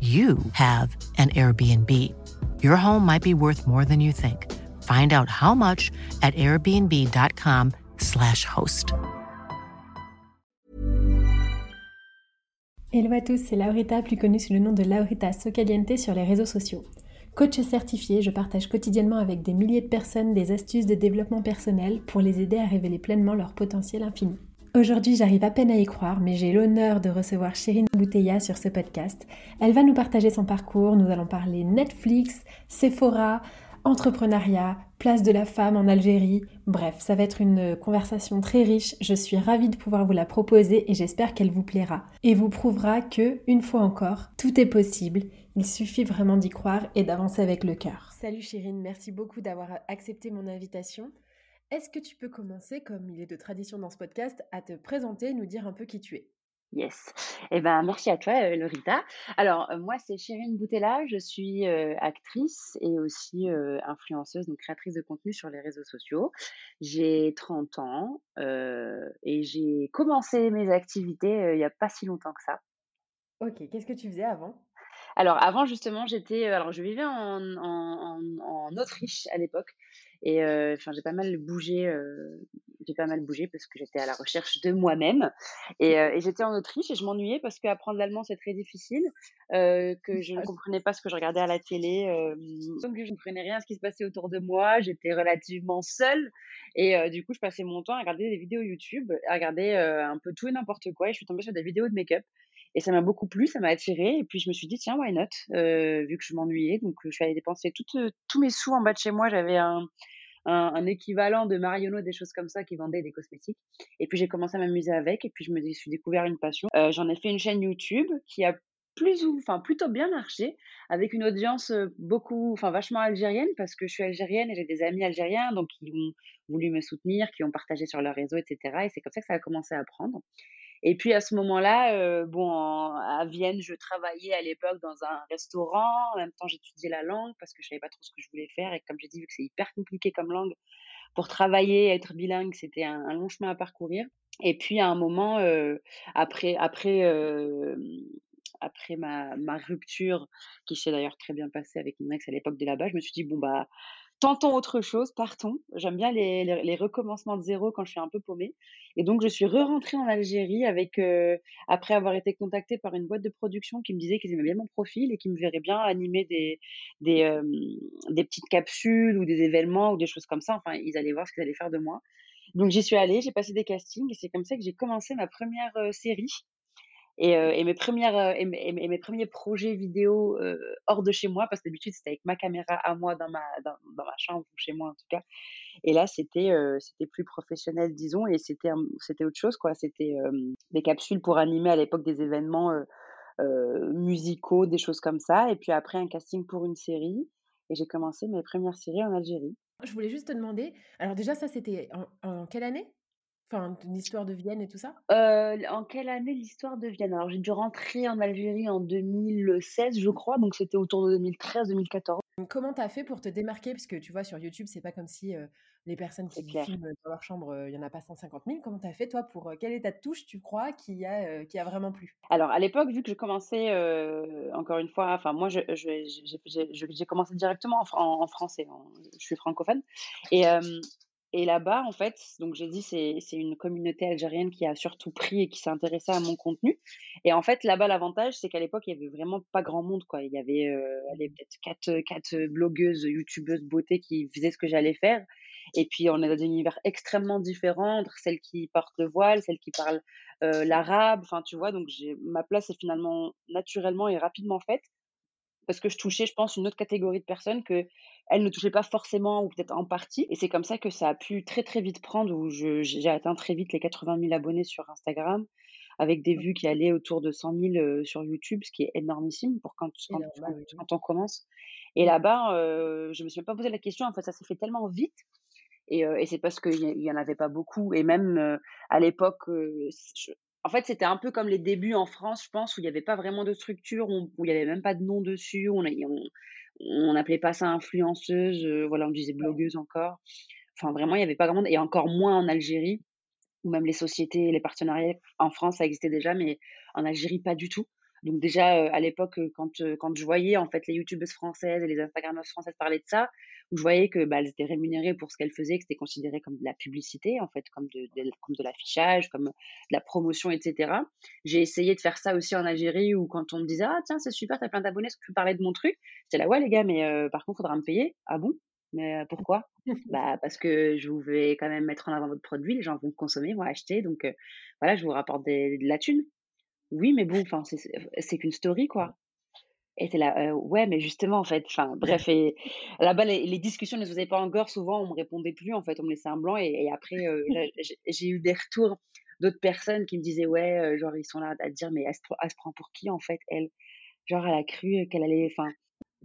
you have an Airbnb. Your home might be worth more than you think. Find out how much at airbnb.com/slash host. Hello à tous, c'est Laurita, plus connue sous le nom de Laurita Socaliente sur les réseaux sociaux. Coach certifié, je partage quotidiennement avec des milliers de personnes des astuces de développement personnel pour les aider à révéler pleinement leur potentiel infini. Aujourd'hui, j'arrive à peine à y croire, mais j'ai l'honneur de recevoir Chérine Bouteilla sur ce podcast. Elle va nous partager son parcours, nous allons parler Netflix, Sephora, entrepreneuriat, place de la femme en Algérie. Bref, ça va être une conversation très riche. Je suis ravie de pouvoir vous la proposer et j'espère qu'elle vous plaira et vous prouvera que, une fois encore, tout est possible. Il suffit vraiment d'y croire et d'avancer avec le cœur. Salut Chérine, merci beaucoup d'avoir accepté mon invitation. Est-ce que tu peux commencer, comme il est de tradition dans ce podcast, à te présenter, nous dire un peu qui tu es? Yes. Eh ben, merci à toi, euh, Lorita. Alors, euh, moi, c'est Chérine Boutella. Je suis euh, actrice et aussi influenceuse, donc créatrice de contenu sur les réseaux sociaux. J'ai 30 ans et j'ai commencé mes activités il n'y a pas si longtemps que ça. Ok, qu'est-ce que tu faisais avant? Alors avant justement j'étais alors je vivais en, en, en Autriche à l'époque et enfin, j'ai pas mal bougé, j'ai pas mal bougé parce que j'étais à la recherche de moi-même. Et, et j'étais en Autriche et je m'ennuyais parce qu'apprendre l'allemand c'est très difficile, que je ne comprenais pas ce que je regardais à la télé, donc je ne comprenais rien à ce qui se passait autour de moi. J'étais relativement seule et du coup je passais mon temps à regarder des vidéos YouTube, à regarder un peu tout et n'importe quoi. Et je suis tombée sur des vidéos de make-up. Et ça m'a beaucoup plu, ça m'a attiré. Et puis je me suis dit, tiens, why not? Vu que je m'ennuyais. Donc je suis allée dépenser tous mes sous en bas de chez moi. J'avais un, équivalent de Marionneau, des choses comme ça, qui vendaient des cosmétiques. Et puis j'ai commencé à m'amuser avec, et puis je me suis découvert une passion. Euh, j'en ai fait une chaîne YouTube qui a plus ou enfin plutôt bien marché avec une audience beaucoup enfin vachement algérienne parce que je suis algérienne et j'ai des amis algériens donc qui ont voulu me soutenir qui ont partagé sur leur réseau etc et c'est comme ça que ça a commencé à prendre et puis à ce moment-là, euh, bon, à Vienne, je travaillais à l'époque dans un restaurant. En même temps, j'étudiais la langue parce que je savais pas trop ce que je voulais faire. Et comme j'ai dit, vu que c'est hyper compliqué comme langue, pour travailler, être bilingue, c'était un, long chemin à parcourir. Et puis à un moment, euh, après, après, euh, après ma, ma rupture, qui s'est d'ailleurs très bien passée avec mon ex à l'époque de là-bas, je me suis dit bon bah tentons autre chose, partons. J'aime bien les, recommencements de zéro quand je suis un peu paumée. Et donc, je suis re-rentrée en Algérie avec, euh, après avoir été contactée par une boîte de production qui me disait qu'ils aimaient bien mon profil et qui me verraient bien animer euh, des petites capsules ou des événements ou des choses comme ça. Enfin, ils allaient voir ce qu'ils allaient faire de moi. Donc, j'y suis allée, j'ai passé des castings et c'est comme ça que j'ai commencé ma première euh, série et, et, mes premières et mes, mes, premiers projets vidéo hors de chez moi parce que d'habitude c'était avec ma caméra à moi dans ma dans, dans, ma chambre ou chez moi en tout cas. Et là c'était c'était plus professionnel disons et c'était c'était autre chose quoi. C'était des capsules pour animer à l'époque des événements musicaux des choses comme ça. Et puis après un casting pour une série. Et j'ai commencé mes premières séries en Algérie. Je voulais juste te demander alors déjà ça c'était en quelle année? Enfin, l'histoire de Vienne et tout ça? Heu, en quelle année l'histoire de Vienne? Alors j'ai dû rentrer en Algérie en 2016 je crois, donc c'était autour de 2013-2014. Comment tu as fait pour te démarquer? Parce que tu vois sur YouTube, c'est pas comme si, les personnes qui filment dans leur chambre, il y en a pas 150 000. Comment tu as fait toi pour, quelle est ta touche tu crois qui a, qui a vraiment plu? Alors à l'époque, vu que je commençais, encore une fois, enfin moi je j'ai commencé directement en en français, je suis francophone et et là-bas, en fait, donc j'ai dit, c'est une communauté algérienne qui a surtout pris et qui s'est intéressée à mon contenu. Et en fait, là-bas, l'avantage, c'est qu'à l'époque, il y avait vraiment pas grand monde, quoi. Il y avait, euh, peut-être quatre, quatre blogueuses, youtubeuses beauté qui faisaient ce que j'allais faire. Et puis, on est dans des univers extrêmement différents, entre celles qui portent le voile, celles qui parlent euh, l'arabe. Enfin, tu vois, donc ma place est finalement naturellement et rapidement faite parce que je touchais, je pense, une autre catégorie de personnes que elle ne touchait pas forcément ou peut-être en partie. Et c'est comme ça que ça a pu très très vite prendre, où j'ai atteint très vite les 80 000 abonnés sur Instagram, avec des vues qui allaient autour de 100 000 euh, sur YouTube, ce qui est énormissime pour quand, quand, quand, on commence. Et là-bas, euh, je me suis même pas posé la question, en fait, ça s'est fait tellement vite. Et, euh, et c'est parce qu'il y, en avait pas beaucoup. Et même euh, à l'époque, en fait, c'était un peu comme les débuts en France, je pense, où il n'y avait pas vraiment de structure, où il n'y avait même pas de nom dessus, on on n'appelait pas ça influenceuse, euh, voilà, on disait blogueuse encore. Enfin, vraiment, il n'y avait pas grand monde, et encore moins en Algérie, où même les sociétés, les partenariats en France, ça existait déjà, mais en Algérie, pas du tout. Donc déjà à l'époque quand quand je voyais en fait les youtubeuses françaises et les instagrammeuses françaises parler de ça, où je voyais que bah, elles étaient rémunérées pour ce qu'elles faisaient, que c'était considéré comme de la publicité en fait, comme de, comme de l'affichage, comme de la promotion, etc. J'ai essayé de faire ça aussi en Algérie où quand on me disait ah tiens c'est super t'as plein d'abonnés, est-ce que tu peux parler de mon truc? J'étais là ouais les gars mais par contre faudra me payer. Ah bon? Mais pourquoi? Bah parce que je vais quand même mettre en avant votre produit, les gens vont consommer, vont acheter, donc voilà je vous rapporte de la thune. Oui, mais bon, enfin, c'est qu'une story, quoi. Et c'est là, ouais, mais justement, en fait, enfin, bref, et là-bas, les, discussions ne se faisaient pas encore. Souvent, on me répondait plus, en fait, on me laissait un blanc. Et, après, j'ai eu des retours d'autres personnes qui me disaient, ouais, genre, ils sont là à dire, mais elle se, elle se prend pour qui, en fait, elle? Genre, elle a cru qu'elle allait, enfin,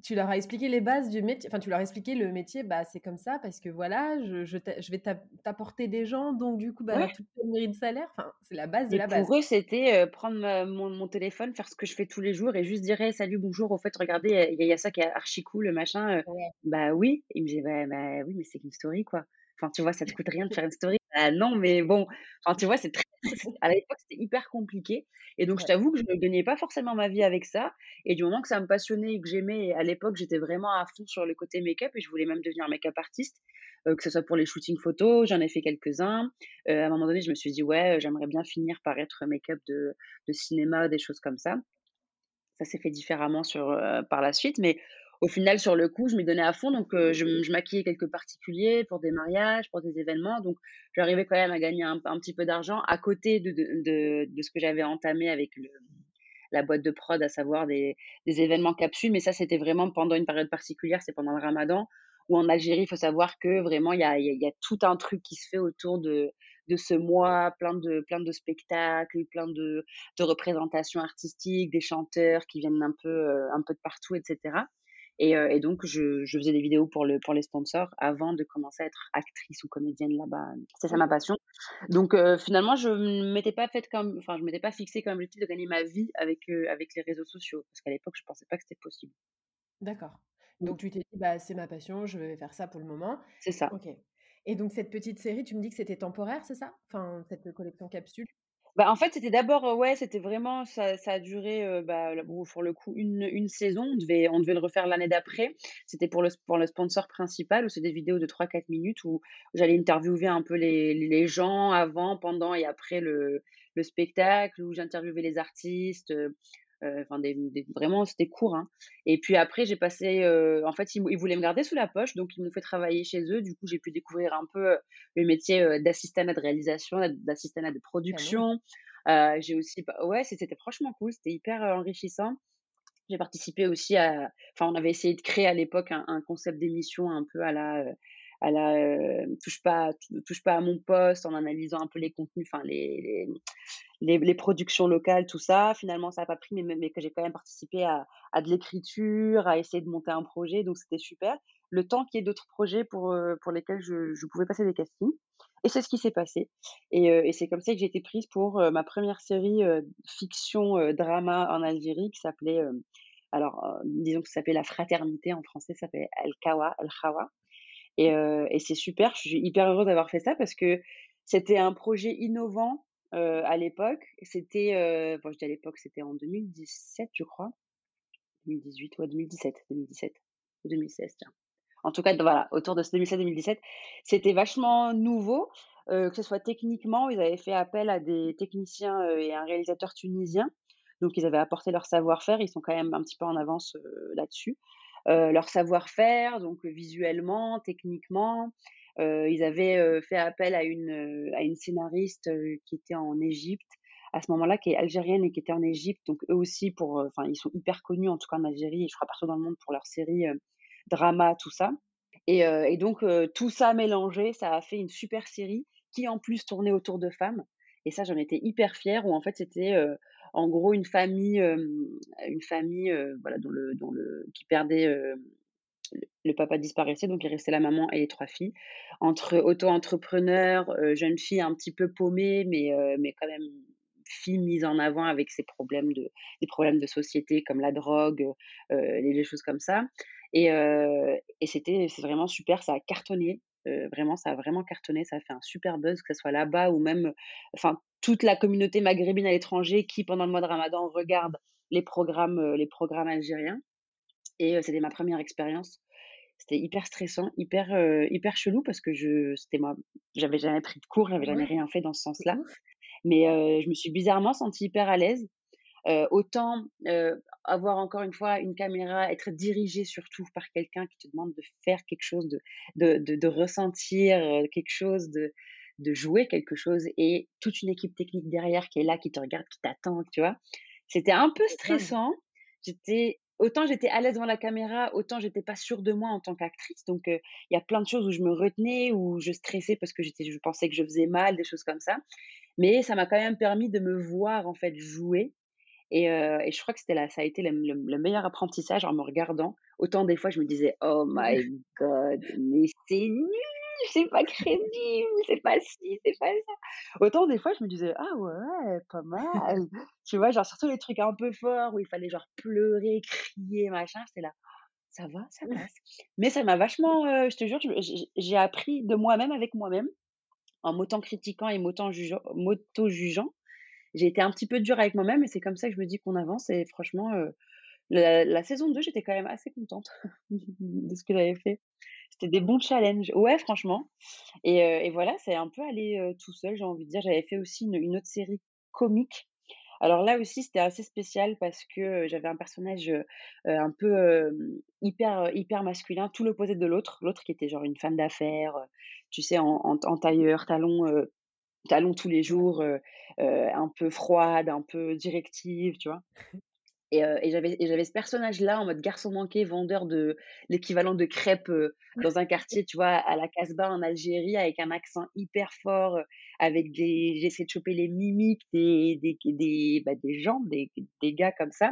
tu leur as expliqué les bases du métier, enfin tu leur as expliqué le métier, bah c'est comme ça parce que voilà, je, je, je vais t'apporter des gens, donc du coup bah tout le mérite de salaire, enfin c'est la base de la base. Pour eux c'était euh, prendre mon, mon, téléphone, faire ce que je fais tous les jours et juste dire salut bonjour, au fait regardez il y, a ça qui est archi cool le machin, euh, bah oui, il me dit bah, bah, oui mais c'est une story quoi. Enfin, tu vois, ça te coûte rien de faire une story. Ah non, mais bon, enfin, tu vois, c'est très, à l'époque, c'était hyper compliqué. Et donc, je t'avoue que je ne gagnais pas forcément ma vie avec ça. Et du moment que ça me passionnait et que j'aimais, à l'époque, j'étais vraiment à fond sur le côté make-up et je voulais même devenir make-up artiste, euh, que ce soit pour les shootings photos, j'en ai fait quelques-uns. Euh, à un moment donné, je me suis dit, ouais, j'aimerais bien finir par être make-up de, de cinéma, des choses comme ça. Ça s'est fait différemment sur, euh, par la suite, mais au final, sur le coup, je m'y donnais à fond. Donc, euh, je, je, maquillais quelques particuliers pour des mariages, pour des événements. Donc, j'arrivais quand même à gagner un, petit peu d'argent à côté de, ce que j'avais entamé avec la boîte de prod, à savoir des, des événements capsules. Mais ça, c'était vraiment pendant une période particulière, c'est pendant le ramadan. Où en Algérie, il faut savoir que vraiment, il y a, y tout un truc qui se fait autour de, ce mois, plein de, plein de spectacles, plein de, de représentations artistiques, des chanteurs qui viennent un peu, euh, un peu de partout, etc. Et, euh, et donc, je, je, faisais des vidéos pour, le, pour les sponsors avant de commencer à être actrice ou comédienne là-bas. C'est ça ma passion. Donc, euh, finalement, je ne m'étais pas faite comme, enfin, je m'étais pas fixée comme objectif de gagner ma vie avec, euh, avec les réseaux sociaux. Parce qu'à l'époque, je pensais pas que c'était possible. D'accord. Donc, tu t'es dit, bah, c'est ma passion, je vais faire ça pour le moment. C'est ça. Ok. Et donc, cette petite série, tu me dis que c'était temporaire, c'est ça? Enfin, cette collection capsule? Bah, en fait, c'était d'abord, ouais, c'était vraiment ça ça a duré, bah, pour le coup, une une saison. On devait on devait le refaire l'année d'après. C'était pour le pour le sponsor principal où c'est des vidéos de 3-4 minutes où j'allais interviewer un peu les les gens avant, pendant et après le le spectacle, où j'interviewais les artistes, enfin, des, vraiment, c'était court. Hein. Et puis après, j'ai passé. Euh, en fait, ils, ils, voulaient me garder sous la poche, donc ils m'ont fait travailler chez eux. Du coup, j'ai pu découvrir un peu euh, le métier d'assistant de réalisation, d'assistant de production. j'ai aussi. Ouais, c'était franchement cool. C'était hyper enrichissant. J'ai participé aussi à. Enfin, on avait essayé de créer à l'époque un, un, concept d'émission un peu à la à la euh, touche pas touche pas à mon poste en analysant un peu les contenus enfin les les, les, productions locales tout ça finalement ça n'a pas pris mais, mais que j'ai quand même participé à, à de l'écriture à essayer de monter un projet donc c'était super le temps qu'il y ait d'autres projets pour euh, pour lesquels je, je pouvais passer des castings Et c'est ce qui s'est passé. Et, et c'est comme ça que j'ai été prise pour ma première série fiction drama en Algérie qui s'appelait, alors disons que ça s'appelait La Fraternité en français, ça s'appelait El Kawa, El Khawa. Et, c'est super, je suis hyper heureuse d'avoir fait ça parce que c'était un projet innovant à l'époque. C'était, bon, je dis à l'époque, c'était en 2017, je crois. 2018 ou 2017, 2017 ou 2016, tiens. En tout cas, voilà, autour de ce 2016-2017, c'était vachement nouveau, que ce soit techniquement, ils avaient fait appel à des techniciens et un réalisateur tunisien. Donc, ils avaient apporté leur savoir-faire. Ils sont quand même un petit peu en avance là-dessus. Leur savoir-faire, donc visuellement, techniquement. ils avaient fait appel à une, à une scénariste qui était en Égypte à ce moment-là, qui est algérienne et qui était en Égypte. Donc eux aussi, pour, enfin, ils sont hyper connus en tout cas en Algérie et je crois partout dans le monde pour leur série drama, tout ça. Et donc tout ça mélangé, ça a fait une super série qui en plus tournait autour de femmes. Et ça, j'en étais hyper fière. Où en fait, c'était en gros une famille, une famille, voilà, dont le, le, qui perdait le papa disparaissait, donc il restait la maman et les trois filles. Entre auto-entrepreneurs, jeunes filles un petit peu paumées, mais, mais quand même filles mises en avant avec ses problèmes de, des problèmes de société comme la drogue, les, les, choses comme ça. Et, et c'était c'est vraiment super, ça a cartonné. Vraiment, ça a vraiment cartonné, ça a fait un super buzz, que ce soit là-bas ou même, enfin, toute la communauté maghrébine à l'étranger qui, pendant le mois de Ramadan, regarde les programmes, les programmes algériens. Et c'était ma première expérience. C'était hyper stressant, hyper, hyper chelou parce que je, c'était moi, j'avais jamais pris de cours, j'avais jamais rien fait dans ce sens-là. Mais je me suis bizarrement sentie hyper à l'aise. Euh, autant euh, avoir encore une fois une caméra, être dirigé surtout par quelqu'un qui te demande de faire quelque chose, de, de, de, de ressentir quelque chose, de, de jouer quelque chose et toute une équipe technique derrière qui est là, qui te regarde, qui t'attend, tu vois. C'était un peu stressant. J'étais autant j'étais à l'aise devant la caméra, autant j'étais pas sûre de moi en tant qu'actrice. Donc il y a plein de choses où je me retenais, où je stressais parce que j'étais, je pensais que je faisais mal, des choses comme ça. Mais ça m'a quand même permis de me voir en fait jouer et, euh, et, je crois que c'était là, ça a été le, le, meilleur apprentissage en me regardant. Autant des fois, je me disais, oh my god, mais c'est nul, c'est pas crédible, c'est pas ci, c'est pas ça. Autant des fois, je me disais, ah ouais, pas mal. tu vois, genre surtout les trucs un peu forts où il fallait genre pleurer, crier, machin, c'était là. Ça va, ça passe. Mais ça m'a vachement, euh, je te jure, j'ai appris de moi-même avec moi-même, en m'autant-critiquant et m'auto-jugeant j'ai été un petit peu dure avec moi-même et c'est comme ça que je me dis qu'on avance. Et franchement, euh, la, saison 2, j'étais quand même assez contente de ce que j'avais fait. C'était des bons challenges. Ouais, franchement. Et, euh, et voilà, c'est un peu allé euh, tout seul, j'ai envie de dire. J'avais fait aussi une, autre série comique. Alors là aussi, c'était assez spécial parce que j'avais un personnage un peu hyper, hyper masculin, tout l'opposé de l'autre. L'autre qui était genre une femme d'affaires, tu sais, en, en, en tailleur, talons talons tous les jours, un peu froide, un peu directive, tu vois? Et, et j'avais ce personnage-là en mode garçon manqué, vendeur de l'équivalent de crêpes dans un quartier, tu vois, à la Casbah en Algérie, avec un accent hyper fort, avec des, j'essaie de choper les mimiques des des des, bah, des gens, des, des gars comme ça.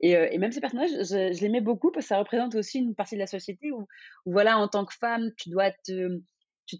Et, et, même ces personnages, je, je l'aimais beaucoup parce que ça représente aussi une partie de la société où, où, voilà, en tant que femme, tu dois te,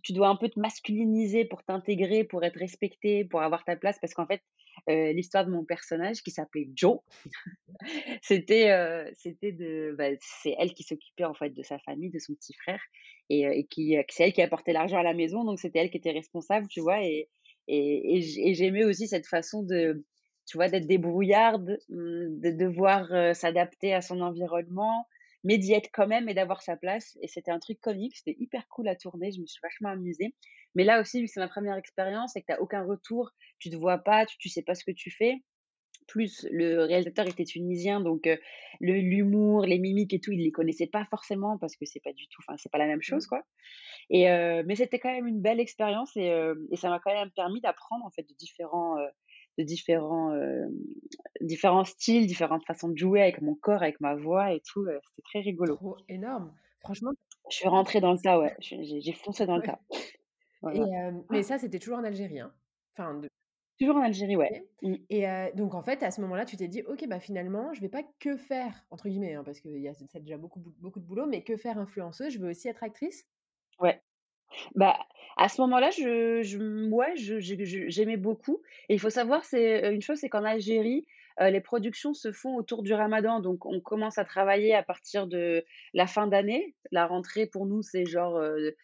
tu, dois un peu te masculiniser pour t'intégrer, pour être respecté, pour avoir ta place, parce qu'en fait, euh, l'histoire de mon personnage qui s'appelait Joe, c'était, euh, c'était de, bah, c'est elle qui s'occupait en fait de sa famille, de son petit frère, et, euh, qui, c'est elle qui apportait l'argent à la maison, donc c'était elle qui était responsable, tu vois, et, et, et j'aimais aussi cette façon de, tu vois, d'être débrouillarde, hum, de devoir s'adapter à son environnement, mais d'y être quand même et d'avoir sa place. Et c'était un truc comique, c'était hyper cool à tourner, je me suis vachement amusée. Mais là aussi, vu que c'est ma première expérience et que tu aucun retour, tu te vois pas, tu, ne sais pas ce que tu fais. Plus le réalisateur était tunisien, donc euh, le l'humour, les mimiques et tout, il les connaissait pas forcément parce que c'est pas du tout, enfin c'est pas la même mmh. chose quoi. Et euh, mais c'était quand même une belle expérience et, euh, et ça m'a quand même permis d'apprendre en fait de différents de différents, euh, différents styles, différentes façons de jouer avec mon corps, avec ma voix et tout. Euh, c'était très rigolo. Trop énorme. Franchement. Je suis rentrée dans le tas, ouais. J'ai foncé dans le tas. Et, euh, mais ça, c'était toujours en Algérie. Hein enfin, de... Toujours en Algérie, ouais. Mmh. Et donc, en fait, à ce moment-là, tu t'es dit, OK, bah finalement, je vais pas que faire, entre guillemets, hein, parce que y a, déjà beaucoup, beaucoup de boulot, mais que faire influenceuse, je veux aussi être actrice? Ouais. Bah, à ce moment-là, je je ouais, j'aimais beaucoup et il faut savoir, c'est, une chose, c'est qu'en Algérie, heu, les productions se font autour du ramadan. Donc on commence à travailler à partir de la fin d'année. La rentrée pour nous, c'est genre, heu,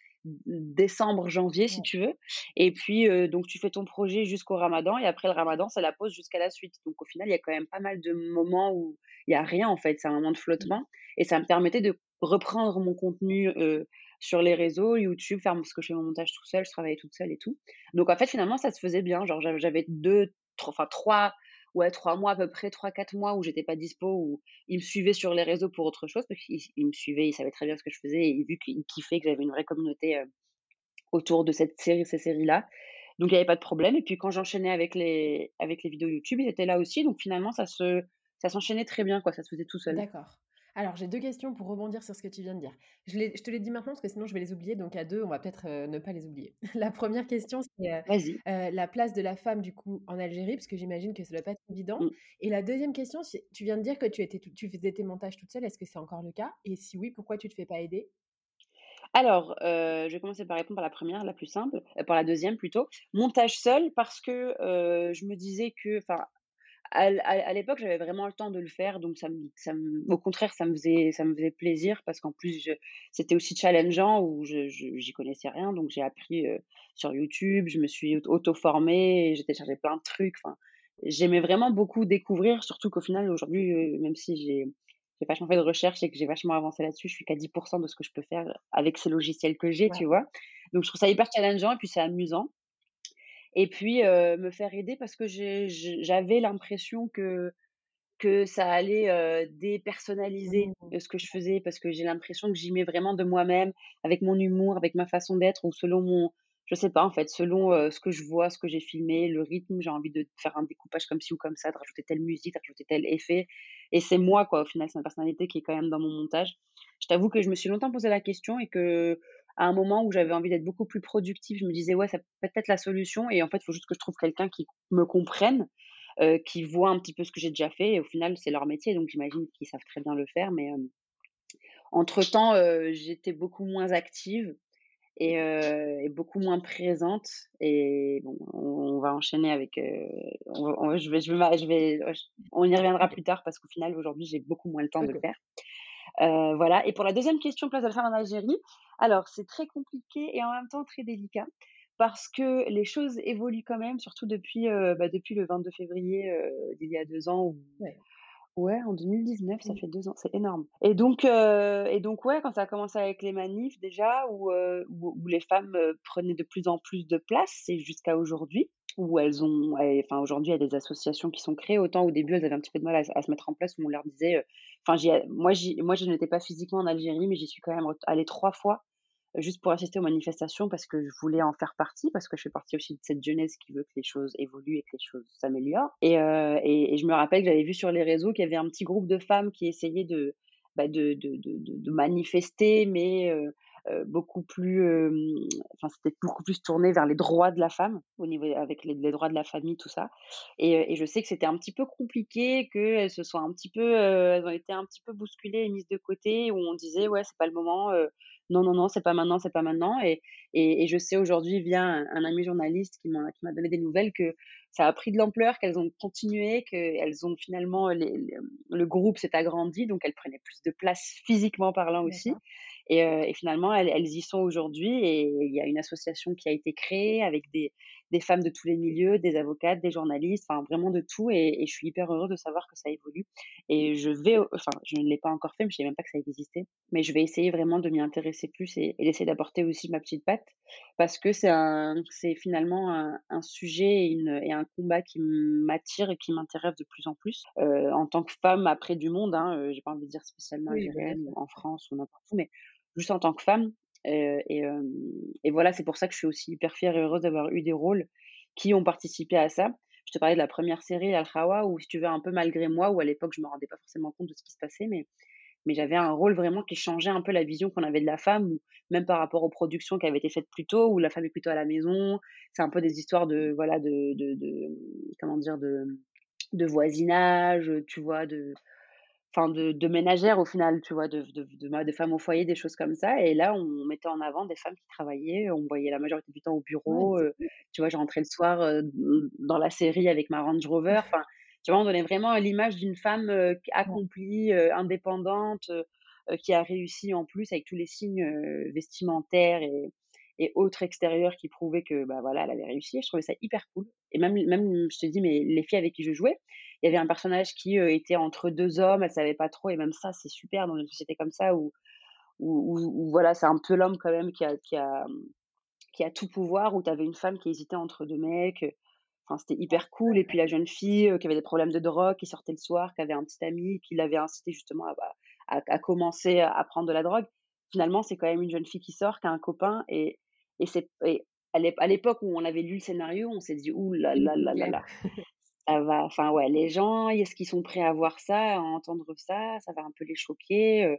décembre, janvier si tu veux et puis, heu, donc tu fais ton projet jusqu'au ramadan et après le ramadan, c'est la pause jusqu'à la suite. Donc au final, il y a quand même pas mal de moments où il y a rien en fait, c'est un moment de Mmh. flottement et ça me permettait de reprendre mon contenu, sur les réseaux, YouTube, faire parce que je fais mon montage tout seul, je travaillais toute seule et tout. Donc en fait, finalement, ça se faisait bien. Genre j'av j'avais 2 tr enfin 3 ouais 3 mois à peu près, trois quatre mois où j'étais pas dispo, où ils me suivaient sur les réseaux pour autre chose parce qu'ils ils me suivaient, ils savaient très bien ce que je faisais et vu qu'ils kiffaient que j'avais une vraie communauté, heu, autour de cette série ces séries-là. Donc il y avait pas de problème et puis quand j'enchaînais avec les avec les vidéos YouTube, ils étaient là aussi. Donc finalement, ça se ça s'enchaînait très bien quoi, ça se faisait tout seul. D'accord. Alors j'ai 2 questions pour rebondir sur ce que tu viens de dire. Je te les dis maintenant parce que sinon je vais les oublier, donc à 2 on va peut-être, heu, ne pas les oublier. La première question c'est, Vas-y. heu, la place de la femme du coup en Algérie, parce que j'imagine que ça doit pas être évident Mmh. et la deuxième question tu viens de dire que tu étais toute tu faisais tes montages toute seule, est-ce que c'est encore le cas? Et si oui, pourquoi tu te fais pas aider? Alors, je vais commencer par répondre à la première, la plus simple, par la deuxième plutôt. Montage seul parce que, je me disais que enfin, à l à à l'époque, j'avais vraiment le temps de le faire, donc ça me ça me au contraire, ça me faisait ça me faisait plaisir parce qu'en plus, je c'était aussi challengeant où je je j'y connaissais rien, donc j'ai appris, heu, sur YouTube, je me suis aut auto-formée, j'ai téléchargé plein de trucs, enfin, j'aimais vraiment beaucoup découvrir, surtout qu'au final, aujourd'hui, heu, même si j'ai j'ai vachement fait de recherche et que j'ai vachement avancé là-dessus, je suis qu'à 10% de ce que je peux faire avec ces logiciels que j'ai, Ouais, tu vois? Donc je trouve ça hyper challengeant et puis c'est amusant. Et puis, me faire aider parce que j'avais l'impression que que ça allait, heu, dépersonnaliser, mmh, ce que je faisais parce que j'ai l'impression que j'y mets vraiment de moi-même, avec mon humour, avec ma façon d'être ou selon mon je sais pas en fait, selon, ce que je vois, ce que j'ai filmé, le rythme, j'ai envie de faire un découpage comme ci ou comme ça, de rajouter telle musique, de rajouter tel effet et c'est moi quoi, au final, c'est ma personnalité qui est quand même dans mon montage. Je t'avoue que je me suis longtemps posé la question et que à un moment où j'avais envie d'être beaucoup plus productive, je me disais: «Ouais, ça peut être la solution» et en fait, il faut juste que je trouve quelqu'un qui me comprenne heu, qui voient un petit peu ce que j'ai déjà fait et au final, c'est leur métier, donc j'imagine qu'ils savent très bien le faire. Mais, entre-temps, heu, j'étais beaucoup moins active et heu et beaucoup moins présente et bon, on on va enchaîner avec, on je vais je vais je on y reviendra plus tard parce qu'au final, aujourd'hui, j'ai beaucoup moins le temps de le faire. Heu, voilà et pour la deuxième question, place de la femme en Algérie, alors c'est très compliqué et en même temps très délicat parce que les choses évoluent quand même, surtout depuis, heu, bah, depuis le 22 février, heu, d'il y a 2 ans où Ouais. ouais, en 2019, ça Mmh. fait 2 ans, c'est énorme et donc heu et donc ouais, quand ça a commencé avec les manifs déjà où, heu, où où les femmes, prenaient de plus en plus de place et jusqu'à aujourd'hui où elles ont enfin aujourd'hui, il y a des associations qui sont créées. Autant au début, elles avaient un petit peu de mal à à se mettre en place où on leur disait, enfin moi je n'étais pas physiquement en Algérie, mais j'y suis quand même allée 3 fois juste pour assister aux manifestations parce que je voulais en faire partie, parce que je fais partie aussi de cette jeunesse qui veut que les choses évoluent et que les choses s'améliorent. Et, euh, je me rappelle que j'avais vu sur les réseaux qu'il y avait un petit groupe de femmes qui essayaient de, bah, de, de, de, de, manifester, mais euh, euh, beaucoup plus, enfin c'était beaucoup plus tourné vers les droits de la femme au niveau avec les, droits de la famille, tout ça. Et, je sais que c'était un petit peu compliqué, qu'elles se soient un petit peu, elles ont été un petit peu bousculées et mises de côté, où on disait ouais c'est pas le moment. non, non, non, c'est pas maintenant, c'est pas maintenant. Et, et, je sais aujourd'hui, via un, ami journaliste qui m'a donné des nouvelles, que ça a pris de l'ampleur, qu'elles ont continué, qu'elles ont finalement, le groupe s'est agrandi, donc elles prenaient plus de place physiquement parlant aussi. Et, euh, et finalement, elles, elles y sont aujourd'hui. Et il y a une association qui a été créée avec des, des femmes de tous les milieux, des avocates, des journalistes, enfin vraiment de tout. Et, et je suis hyper heureuse de savoir que ça évolue. Et je vais, enfin, je ne l'ai pas encore fait, mais je ne savais même pas que ça existait. Mais je vais essayer vraiment de m'y intéresser plus et, et d'essayer d'apporter aussi ma petite patte parce que c'est finalement un, un sujet et, une, et un combat qui m'attire et qui m'intéresse de plus en plus. Euh, en tant que femme après du monde, hein, j'ai pas envie de dire spécialement Oui, bah, algérienne ou en France ou n'importe où, mais juste en tant que femme. Euh, et, euh, et voilà, c'est pour ça que je suis aussi hyper fière et heureuse d'avoir eu des rôles qui ont participé à ça. Je te parlais de la première série, Al-Khawa, où si tu veux, un peu malgré moi, où à l'époque je me rendais pas forcément compte de ce qui se passait, mais mais j'avais un rôle vraiment qui changeait un peu la vision qu'on avait de la femme, ou même par rapport aux productions qui avaient été faites plus tôt, où la femme est plutôt à la maison. C'est un peu des histoires de, voilà, de, de comment dire, de, de voisinage, tu vois, de, enfin de, de ménagères au final, tu vois, de, de, de, de femmes au foyer, des choses comme ça. Et là, on mettait en avant des femmes qui travaillaient, on voyait la majorité du temps au bureau. Euh, tu vois, je rentrais le soir euh, dans la série avec ma Range Rover. Enfin, tu vois, on donnait vraiment l'image d'une femme euh, accomplie, indépendante, qui a réussi en plus avec tous les signes vestimentaires et, et autres extérieurs qui prouvaient que bah voilà elle avait réussi je trouvais ça hyper cool. Et même même je te dis mais les filles avec qui je jouais il y avait un personnage qui euh, était entre deux hommes elle savait pas trop et même ça c'est super dans une société comme ça où où, où, voilà c'est un peu l'homme quand même qui a qui a qui a tout pouvoir où tu avais une femme qui hésitait entre deux mecs enfin c'était hyper cool. Et puis la jeune fille euh, qui avait des problèmes de drogue qui sortait le soir qui avait un petit ami qui l'avait incité justement à, à, à commencer à prendre de la drogue. Finalement c'est quand même une jeune fille qui sort qui a un copain et et c'est à l'époque où on avait lu le scénario, on s'est dit ouh là là là là là. Ça va, enfin ouais, les gens, est-ce qu'ils sont prêts à voir ça, à entendre ça, ça va un peu les choquer.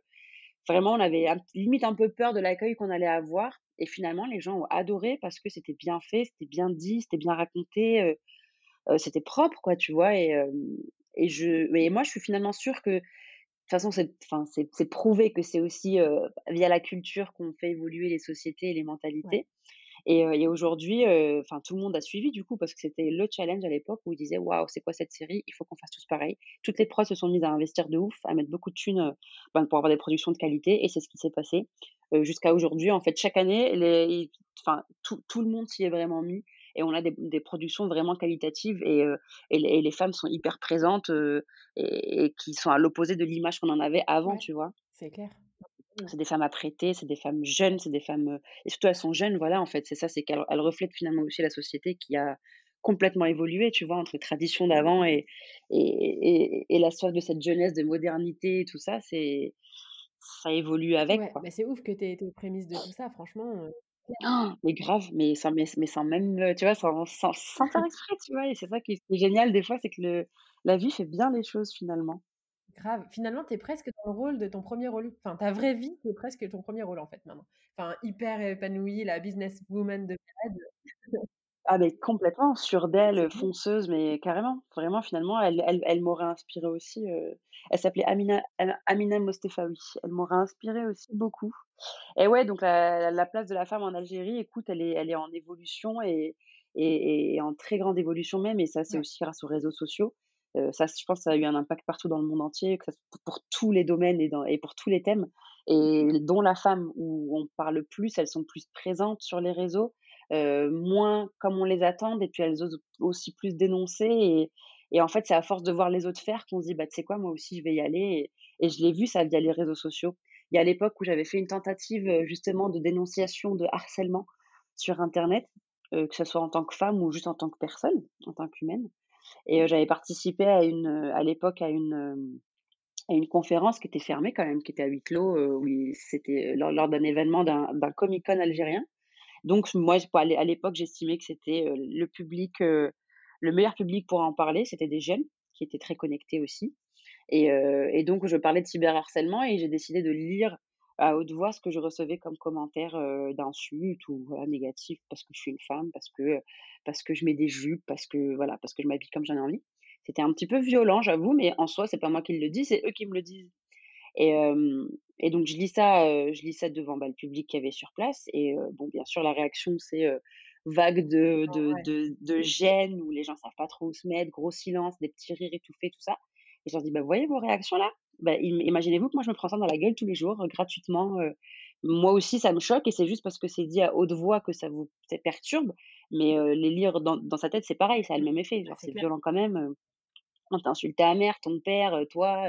Vraiment, on avait limite un peu peur de l'accueil qu'on allait avoir. Et finalement, les gens ont adoré parce que c'était bien fait, c'était bien dit, c'était bien raconté, c'était propre, quoi, tu vois. Et, et, je, mais moi, je suis finalement sûre que, toute façon, c'est, enfin, c'est, prouvé que c'est aussi via la culture qu'on fait évoluer les sociétés et les mentalités. Et, et aujourd'hui, enfin, tout le monde a suivi du coup parce que c'était le challenge à l'époque où ils disaient waouh, c'est quoi cette série? Il faut qu'on fasse tous pareil. Toutes les pros se sont mises à investir de ouf, à mettre beaucoup de thunes ben, pour avoir des productions de qualité, et c'est ce qui s'est passé jusqu'à aujourd'hui. En fait, chaque année, les, enfin, tout, tout le monde s'y est vraiment mis et on a des, des productions vraiment qualitatives et, et, les, femmes sont hyper présentes et, et, qui sont à l'opposé de l'image qu'on en avait avant, tu vois? C'est clair. C'est des femmes apprêtées, c'est des femmes jeunes, c'est des femmes et surtout elles sont jeunes, voilà en fait, c'est ça, c'est qu'elles reflètent finalement aussi la société qui a complètement évolué, tu vois, entre les traditions d'avant et, et, et, la soif de cette jeunesse, de modernité, tout ça, c'est ça évolue avec. Ouais, mais c'est ouf que tu aies été aux prémices de tout ça, franchement. Oh, mais grave, mais sans, mais, sans même, tu vois, sans, sans, sans faire exprès, tu vois, et c'est ça qui est génial des fois, c'est que le, la vie fait bien les choses finalement. Grave. Finalement, tu es presque dans le rôle de ton premier rôle. Enfin, ta vraie vie, c'est presque ton premier rôle, en fait, maintenant. Enfin, hyper épanouie, la businesswoman de bed. Ah, mais complètement, sur d'elle, fonceuse, mais carrément. Vraiment, finalement, elle, elle, elle m'aurait inspiré aussi. elle s'appelait Amina, Amina Mostefawi. Elle m'aurait inspiré aussi beaucoup. Et ouais, donc la, la, place de la femme en Algérie, écoute, elle est, elle est en évolution et, et, et en très grande évolution même. Et ça, c'est aussi grâce aux réseaux sociaux ça, je pense, ça a eu un impact partout dans le monde entier, que ça, pour tous les domaines et, dans, et pour tous les thèmes, et dont la femme, où on parle plus, elles sont plus présentes sur les réseaux, euh, moins comme on les attend, et puis elles osent aussi plus dénoncer. Et, et en fait, c'est à force de voir les autres faire qu'on se dit, bah, tu sais quoi, moi aussi, je vais y aller. Et, je l'ai vu, ça, via les réseaux sociaux. Il y a l'époque où j'avais fait une tentative, justement, de dénonciation de harcèlement sur Internet, euh, que ce soit en tant que femme ou juste en tant que personne, en tant qu'humaine. Et j'avais participé à une, à l'époque, à une, à une conférence qui était fermée quand même, qui était à huis clos, où c'était lors, lors d'un événement d'un, d'un Comic Con algérien. Donc moi, à l'époque, j'estimais que c'était le public, le meilleur public pour en parler, c'était des jeunes qui étaient très connectés aussi. Et, donc je parlais de cyberharcèlement et j'ai décidé de lire à haute voix ce que je recevais comme commentaires d'insultes ou voilà, négatifs parce que je suis une femme, parce que, parce que je mets des jupes, parce que, voilà, parce que je m'habille comme j'en ai envie. C'était un petit peu violent, j'avoue, mais en soi, c'est pas moi qui le dis, c'est eux qui me le disent. Et, et donc, je lis ça, je lis ça devant bah, le public qui avait sur place. Et bon, bien sûr, la réaction, c'est vague de, oh, de, de, de, gêne où les gens savent pas trop où se mettre, gros silence, des petits rires étouffés, tout ça. Et je leur dis, bah, voyez vos réactions là? Bah, imaginez-vous que moi je me prends ça dans la gueule tous les jours, gratuitement. moi aussi, ça me choque et c'est juste parce que c'est dit à haute voix que ça vous perturbe. Mais les lire dans, dans sa tête, c'est pareil, ça a le même effet. Genre, c'est violent quand même. on t'a insulté ta mère, ton père, toi.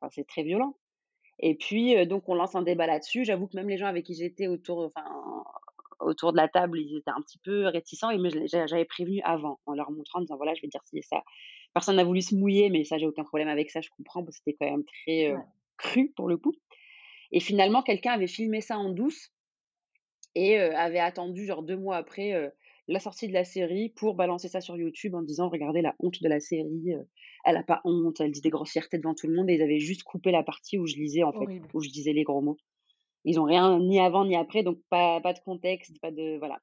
Enfin, c'est très violent. Et puis, donc, on lance un débat là-dessus. J'avoue que même les gens avec qui j'étais autour, enfin, autour de la table, ils étaient un petit peu réticents. Et j'avais prévenu avant, en leur montrant, en disant voilà, je vais dire si ça. Personne n'a voulu se mouiller, mais ça, j'ai aucun problème avec ça, je comprends, parce que c'était quand même très cru pour le coup. Et finalement, quelqu'un avait filmé ça en douce et avait attendu, genre deux mois après la sortie de la série, pour balancer ça sur YouTube en disant regardez la honte de la série, elle a pas honte, elle dit des grossièretés devant tout le monde. Et ils avaient juste coupé la partie où je lisais, en fait, où je disais les gros mots. Ils ont rien ni avant ni après, donc pas, pas de contexte, pas de. Voilà.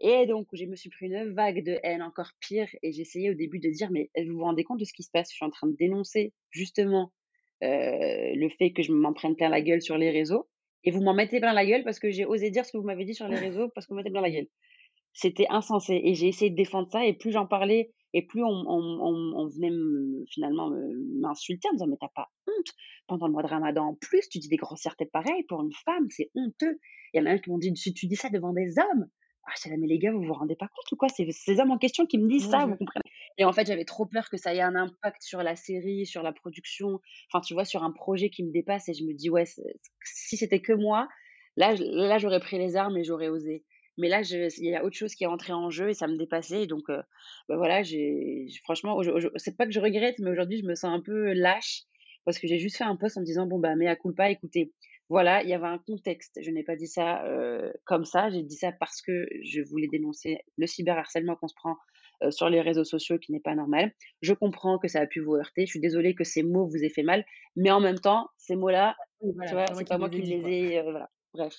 Et donc, je me suis pris une vague de haine encore pire. Et j'essayais au début de dire, mais vous vous rendez compte de ce qui se passe? Je suis en train de dénoncer justement le fait que je m'en prenne plein la gueule sur les réseaux. Et vous m'en mettez plein la gueule parce que j'ai osé dire ce que vous m'avez dit sur les réseaux parce que vous mettez plein la gueule. C'était insensé. Et j'ai essayé de défendre ça. Et plus j'en parlais, et plus on, on, on, venait finalement m'insulter en me disant Mais t'as pas honte Pendant le mois de ramadan, en plus, tu dis des grossièretés pareilles pour une femme, c'est honteux. Il y en a même qui m'ont dit Si tu dis ça devant des hommes, ah, je mais les gars, vous vous rendez pas compte ou quoi? C'est ces hommes en question qui me disent ça, vous comprenez? Et en fait, j'avais trop peur que ça ait un impact sur la série, sur la production, enfin, tu vois, sur un projet qui me dépasse. Et je me dis, ouais, si c'était que moi, là, là j'aurais pris les armes et j'aurais osé. Mais là, il y a autre chose qui est entré en jeu et ça me dépassait. Et donc, euh, bah voilà, j'ai franchement, c'est pas que je regrette, mais aujourd'hui, je me sens un peu lâche parce que j'ai juste fait un post en me disant, bon, bah, mais à pas, écoutez, voilà, il y avait un contexte. Je n'ai pas dit ça euh, comme ça. J'ai dit ça parce que je voulais dénoncer le cyberharcèlement qu'on se prend euh, sur les réseaux sociaux qui n'est pas normal. Je comprends que ça a pu vous heurter. Je suis désolée que ces mots vous aient fait mal. Mais en même temps, ces mots-là, vois, c'est pas moi qui les ai. Euh, voilà. Bref.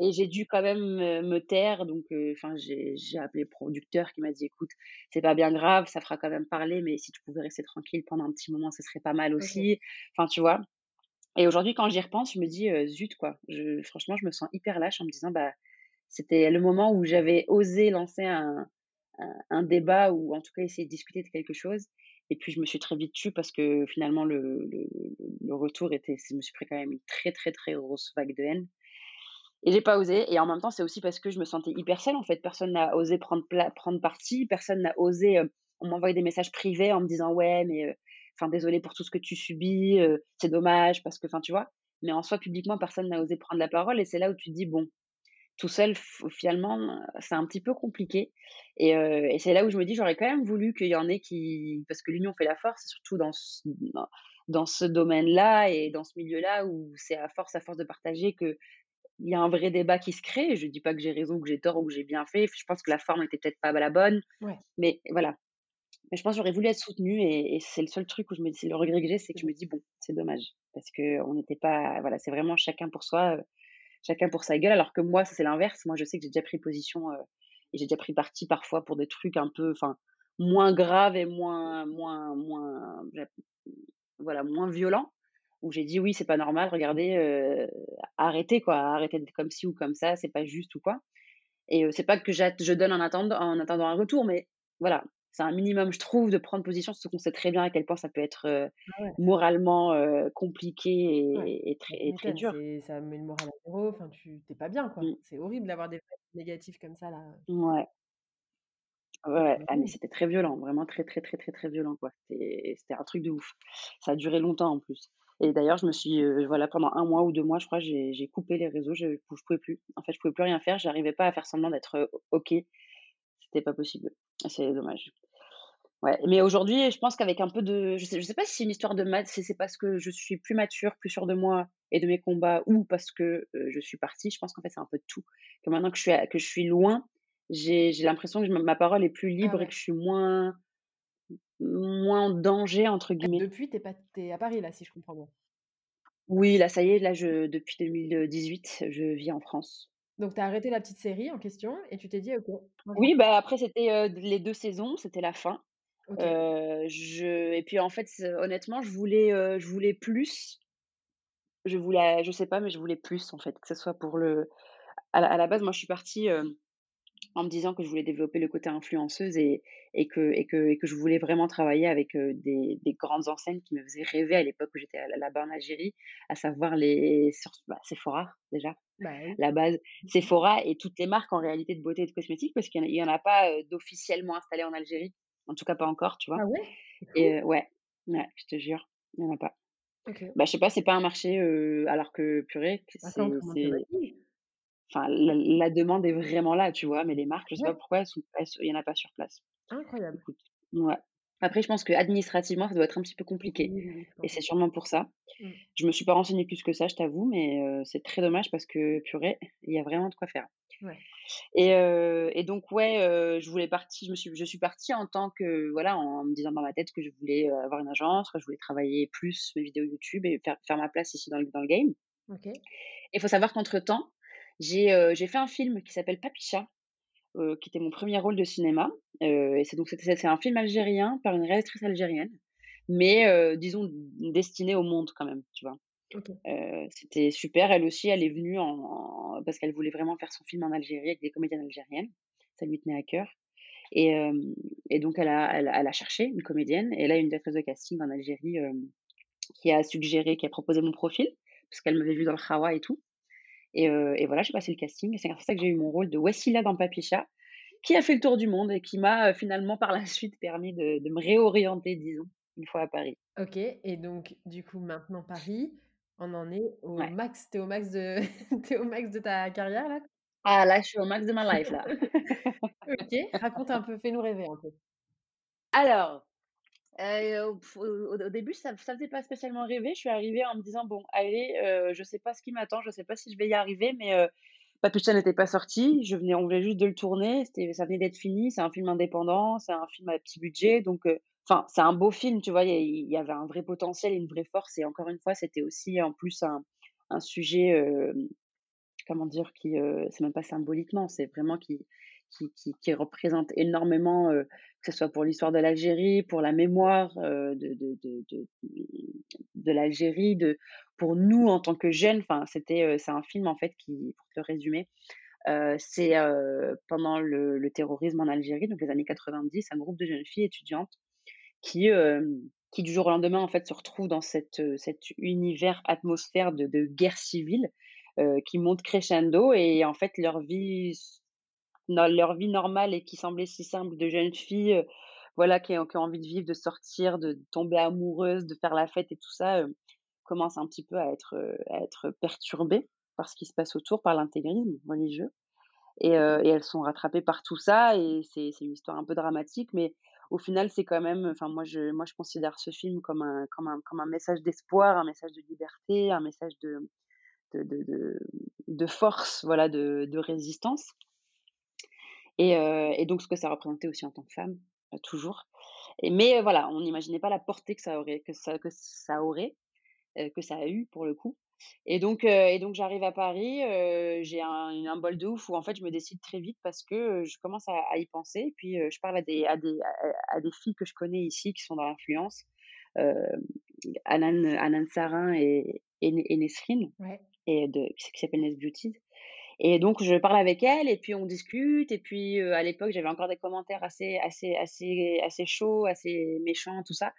Et j'ai dû quand même me taire. Donc, enfin, j'ai appelé le producteur qui m'a dit écoute, c'est pas bien grave, ça fera quand même parler, mais si tu pouvais rester tranquille pendant un petit moment, ce serait pas mal aussi. Enfin, tu vois. Et aujourd'hui, quand j'y repense, je me dis, zut, quoi. Je, franchement, je me sens hyper lâche en me disant, bah, c'était le moment où j'avais osé lancer un, un, débat ou en tout cas essayer de discuter de quelque chose. Et puis, je me suis très vite tue parce que finalement, le, le, le retour était, je me suis pris quand même une très, très, très grosse vague de haine. Et j'ai pas osé. Et en même temps, c'est aussi parce que je me sentais hyper seule, en fait. Personne n'a osé prendre, prendre parti. Personne n'a osé, on m'envoyait des messages privés en me disant, ouais, mais enfin désolé pour tout ce que tu subis, c'est dommage parce que, enfin tu vois. Mais en soi, publiquement, personne n'a osé prendre la parole et c'est là où tu te dis bon, tout seul, finalement, c'est un petit peu compliqué. Et, et c'est là où je me dis j'aurais quand même voulu qu'il y en ait qui, parce que l'union fait la force, surtout dans ce, dans ce domaine-là et dans ce milieu-là où c'est à force, à force de partager que il y a un vrai débat qui se crée. Je dis pas que j'ai raison, que j'ai tort ou que j'ai bien fait. Je pense que la forme était peut-être pas la bonne. Mais voilà, mais je pense que j'aurais voulu être soutenue et, c'est le seul truc où je me dis, c'est le regret que j'ai, c'est que je me dis, bon, c'est dommage. Parce que on n'était pas, voilà, c'est vraiment chacun pour soi, euh, chacun pour sa gueule. Alors que moi, c'est l'inverse. Moi, je sais que j'ai déjà pris position euh, et j'ai déjà pris parti parfois pour des trucs un peu, enfin, moins graves et moins, moins, moins, voilà, moins violents. Où j'ai dit, oui, c'est pas normal, regardez, euh, arrêtez quoi, arrêtez d'être comme ci ou comme ça, c'est pas juste ou quoi. Et c'est pas que je donne en attendant, en attendant un retour, mais voilà, c'est un minimum, je trouve, de prendre position, parce qu'on sait très bien à quel point ça peut être ah moralement compliqué et, très, très dur. Ça met le moral à zéro, enfin, tu t'es pas bien, quoi. Mmh. C'est horrible d'avoir des négatifs comme ça, là. Ouais. Ouais, ah, mais c'était très violent, vraiment très, très, très, très, très violent, quoi. C'était un truc de ouf. Ça a duré longtemps, en plus. Et d'ailleurs, je me suis, voilà, pendant un mois ou deux mois, je crois, j'ai coupé les réseaux, je, je pouvais plus. En fait, je pouvais plus rien faire, j'arrivais pas à faire semblant d'être OK. C'était pas possible. C'est dommage. Ouais, mais aujourd'hui, je pense qu'avec un peu de, je sais, je sais pas si c'est une histoire de maths, c'est parce que je suis plus mature, plus sûre de moi et de mes combats, ou parce que je suis partie. Je pense qu'en fait c'est un peu de tout. Que maintenant que je suis, que je suis loin, j'ai, j'ai l'impression que ma parole est plus ah libre et que je suis moins, moins en danger entre guillemets. Depuis, t'es pas, t'es à Paris là, si je comprends bien. Oui, là, ça y est, là, je, depuis 2018, je vis en France. Donc, tu as arrêté la petite série en question et tu t'es dit, OK. Oui, bah après, c'était les deux saisons, c'était la fin. je... Et puis, en fait, honnêtement, je voulais, je voulais plus. Je voulais, je sais pas, mais je voulais plus, en fait, que ce soit pour le. À la, base, moi, je suis partie en me disant que je voulais développer le côté influenceuse et, et, que, et, que, et que je voulais vraiment travailler avec des, des, grandes enseignes qui me faisaient rêver à l'époque où j'étais là-bas en Algérie, à savoir les bah, Sephora déjà, bah la base. Sephora et toutes les marques en réalité de beauté et de cosmétiques parce qu'il n'y en, a pas d'officiellement installées en Algérie, en tout cas pas encore, tu vois. Ah ouais? Et ouais, ouais, je te jure, il n'y en a pas. Bah, je sais pas, c'est pas un marché alors que purée, c'est enfin, la, demande est vraiment là, tu vois, mais les marques, je sais pas pourquoi, il y en a pas sur place. Incroyable. ouais. Après, je pense que administrativement, ça doit être un petit peu compliqué. et c'est sûrement pour ça. Mmh. Je me suis pas renseignée plus que ça, je t'avoue, mais c'est très dommage parce que, purée, il y a vraiment de quoi faire. Ouais. Et, et, donc, ouais, je voulais partir, je, me suis, je suis partie en tant que, voilà, en me disant dans ma tête que je voulais avoir une agence, que je voulais travailler plus mes vidéos YouTube et faire, faire ma place ici dans le, dans le game. Et il faut savoir qu'entre-temps, j'ai j'ai fait un film qui s'appelle Papicha, euh, qui était mon premier rôle de cinéma. Euh, et c'est donc c'est un film algérien par une réalisatrice algérienne. mais disons destinée au monde quand même, tu vois? c'était super. Elle aussi, elle est venue en, parce qu'elle voulait vraiment faire son film en Algérie avec des comédiennes algériennes. Ça lui tenait à cœur. Et, et donc, elle a, elle, a cherché une comédienne. Et là, une directrice de casting en Algérie qui a suggéré, qui a proposé mon profil, parce qu'elle m'avait vu dans le Khawa et tout. Et, et voilà, j'ai passé le casting. C'est grâce à ça que j'ai eu mon rôle de Wassila dans Papicha, qui a fait le tour du monde et qui m'a finalement par la suite permis de, de, me réorienter, disons, une fois à Paris. Ok, et donc du coup maintenant Paris, on en est au max, t'es au max de, es au max de ta carrière là? Ah là, je suis au max de ma life là. ok, raconte un peu, fais-nous rêver un peu. Alors, euh, au, début, ça ne faisait pas spécialement rêver. Je suis arrivée en me disant, bon, allez, euh, je sais pas ce qui m'attend, je sais pas si je vais y arriver, mais euh, n'était pas sorti. On venait juste de le tourner. Ça venait d'être fini. C'est un film indépendant, c'est un film à petit budget. Donc, euh, enfin, c'est un beau film, tu vois. Il y, avait un vrai potentiel, une vraie force. Et encore une fois, c'était aussi en plus un sujet, comment dire, qui, c'est même pas symboliquement, c'est vraiment qui, qui, représente énormément, euh, que ce soit pour l'histoire de l'Algérie, pour la mémoire euh, de, de, de, l'Algérie, de, pour nous en tant que jeunes. Enfin, c'était, euh, c'est un film en fait qui, pour te résumer, c'est pendant le, terrorisme en Algérie, donc les années 90, un groupe de jeunes filles étudiantes qui qui du jour au lendemain en fait se retrouvent dans cette, cet univers atmosphère de guerre civile qui monte crescendo et en fait leur vie leur vie normale et qui semblait si simple de jeunes filles, euh, voilà, qui, ont envie de vivre, de sortir, de, tomber amoureuse, de faire la fête et tout ça, euh, commence un petit peu à être, euh, à être perturbée par ce qui se passe autour, par l'intégrisme religieux. Et, et elles sont rattrapées par tout ça et c'est une histoire un peu dramatique, mais au final, c'est quand même, enfin moi je, moi je considère ce film comme un, comme un, comme un message d'espoir, un message de liberté, un message de, de, de, de force, voilà, de résistance. Et, et, donc ce que ça représentait aussi en tant que femme, toujours. Et, mais voilà, on n'imaginait pas la portée que ça aurait, que ça, que ça aurait, que ça a eu pour le coup. Et donc, et donc j'arrive à Paris, j'ai un, un, bol de ouf où en fait je me décide très vite parce que je commence à, y penser. Et puis je parle à des, à, des, à, des filles que je connais ici qui sont dans l'influence, Anan, Anan Sarin et, et, Nesrine, ouais. et de, qui s'appelle Nes Beauty. Et donc je parle avec elle et puis on discute et puis à l'époque j'avais encore des commentaires assez assez assez assez chauds, assez méchants tout ça.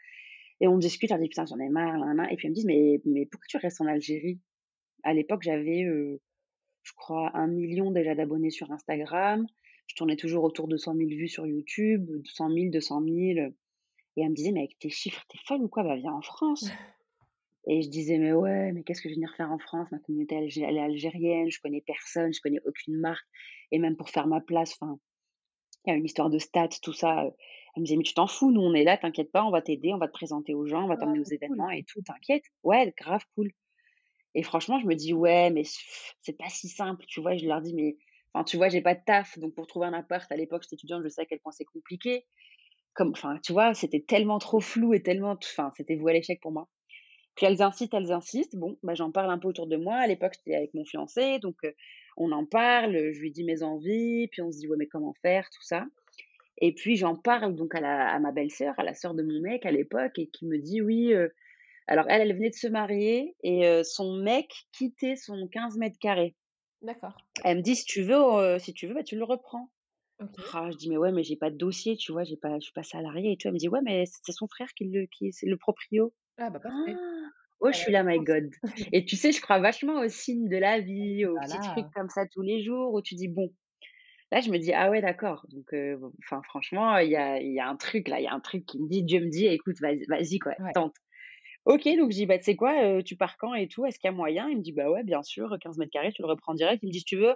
Et on discute, on dit putain j'en ai marre, là, et puis elle me dit mais mais pourquoi tu restes en Algérie? À l'époque j'avais je crois un million déjà d'abonnés sur Instagram, je tournais toujours autour de 100 000 vues sur YouTube, 100 000, 200 000. Et elle me disait mais avec tes chiffres t'es folle ou quoi? Bah viens en France. Et je disais, mais ouais, mais qu'est-ce que je vais venir faire en France? Ma communauté elle est algérienne, je connais personne, je connais aucune marque. Et même pour faire ma place, enfin, il y a une histoire de stats, tout ça. Elle me disait, mais tu t'en fous, nous on est là, t'inquiète pas, on va t'aider, on va te présenter aux gens, on va t'emmener aux événements et tout, t'inquiète. Ouais, grave cool. Et franchement, je me dis, ouais, mais c'est pas si simple, tu vois. Je leur dis, mais, enfin, tu vois, j'ai pas de taf, donc pour trouver un appart, à l'époque, j'étais étudiante, je sais à quel point c'est compliqué. Comme, enfin, tu vois, c'était tellement trop flou et tellement, enfin, c'était voué à l'échec pour moi. Puis elles insistent, elles insistent. Bon, bah, j'en parle un peu autour de moi. À l'époque, j'étais avec mon fiancé, donc on en parle. Je lui dis mes envies, puis on se dit ouais, mais comment faire, tout ça. Et puis j'en parle donc à, la, à ma belle-sœur, à la sœur de mon mec à l'époque, et qui me dit oui. alors elle, elle venait de se marier et son mec quittait son 15 mètres carrés. D'accord. Elle me dit si tu veux, si tu veux, bah, tu le reprends. Ah, je dis mais ouais mais j'ai pas de dossier tu vois j'ai pas je suis pas salarié et tout elle me dit ouais mais c'est son frère qui le qui c'est le proprio ah bah parfait Oh, je suis là, my God. Et tu sais, je crois vachement aux signes de la vie, aux petits trucs comme ça tous les jours où tu dis, bon, là, je me dis, ah ouais, d'accord. Donc, enfin, franchement, il y a, y a un truc là, il y a un truc qui me dit, Dieu me dit, écoute, vas-y, quoi, tente. Ok, donc je dis, bah, tu sais quoi, tu pars quand et tout, est-ce qu'il y a moyen? Il me dit, bah ouais, bien sûr, 15 mètres carrés, tu le reprends direct. Il me dit, si tu veux,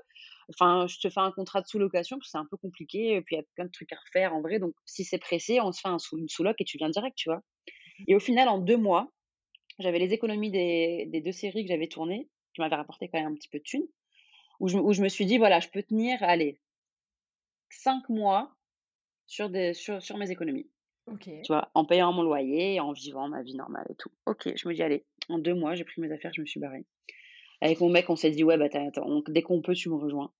enfin, je te fais un contrat de sous-location, parce que c'est un peu compliqué, et puis il y a plein de trucs à refaire en vrai. Donc, si c'est pressé, on se fait un sous-loc et tu viens direct, tu vois. Mmh et au final, en deux mois, j'avais les économies des, des deux séries que j'avais tournées, qui m'avaient rapporté quand même un petit peu de thunes, où je, où je me suis dit, voilà, je peux tenir, allez, cinq mois sur, des, sur, sur mes économies. Ok. Tu vois, en payant mon loyer, en vivant ma vie normale et tout. Ok, je me dis, allez, en deux mois, j'ai pris mes affaires, je me suis barrée. Avec mon mec, on s'est dit, ouais, bah, dès qu'on peut, tu me rejoins.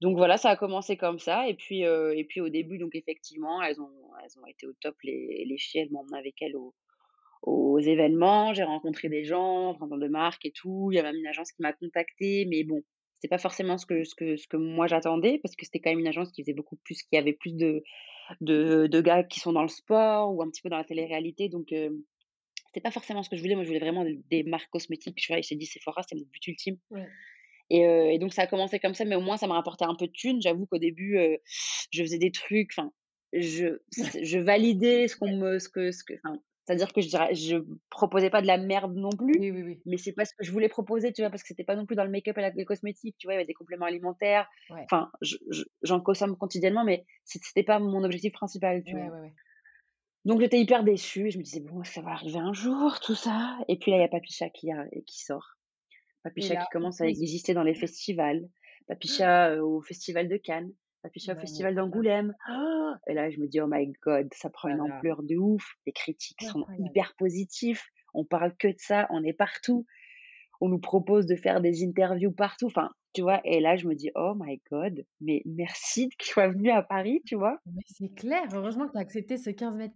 Donc voilà, ça a commencé comme ça. Et puis, euh, et puis au début, donc effectivement, elles ont, elles ont été au top, les, les filles. Elles m'ont avec elles au, aux événements, j'ai rencontré des gens, enfin, de marques et tout. Il y a même une agence qui m'a contacté, mais bon, c'était pas forcément ce que, ce que, ce que moi j'attendais, parce que c'était quand même une agence qui faisait beaucoup plus, qui avait plus de, de, de gars qui sont dans le sport ou un petit peu dans la télé-réalité. Donc, euh, c'était pas forcément ce que je voulais. Moi, je voulais vraiment des marques cosmétiques. Je j'ai dit Sephora, c'est mon but ultime. Et, euh, et, donc, ça a commencé comme ça, mais au moins, ça m'a rapporté un peu de thunes. J'avoue qu'au début, euh, je faisais des trucs, enfin, je, je validais ce qu'on me, ce que, ce que, c'est-à-dire que je dirais, je proposais pas de la merde non plus, oui, oui, oui. mais c'est pas ce que je voulais proposer, tu vois, parce que c'était pas non plus dans le make-up et la cosmétique, tu vois, il y avait des compléments alimentaires. Enfin, j'en consomme quotidiennement, mais c'était pas mon objectif principal, tu vois. Donc j'étais hyper déçue, je me disais bon, ça va arriver un jour, tout ça. Et puis là, il y a Papicha qui, a, qui sort. Papicha qui commence à exister dans les festivals. Papicha euh, au festival de Cannes. Papicha au festival d'Angoulême. et là, je me dis, oh my god, ça prend une ampleur de ouf. Les critiques sont hyper positifs. On parle que de ça. On est partout. On nous propose de faire des interviews partout. Enfin, tu vois. Et là, je me dis, oh my god, mais merci que tu sois venu à Paris, tu vois. Mais c'est clair. Heureusement que tu as accepté ce 15 mètres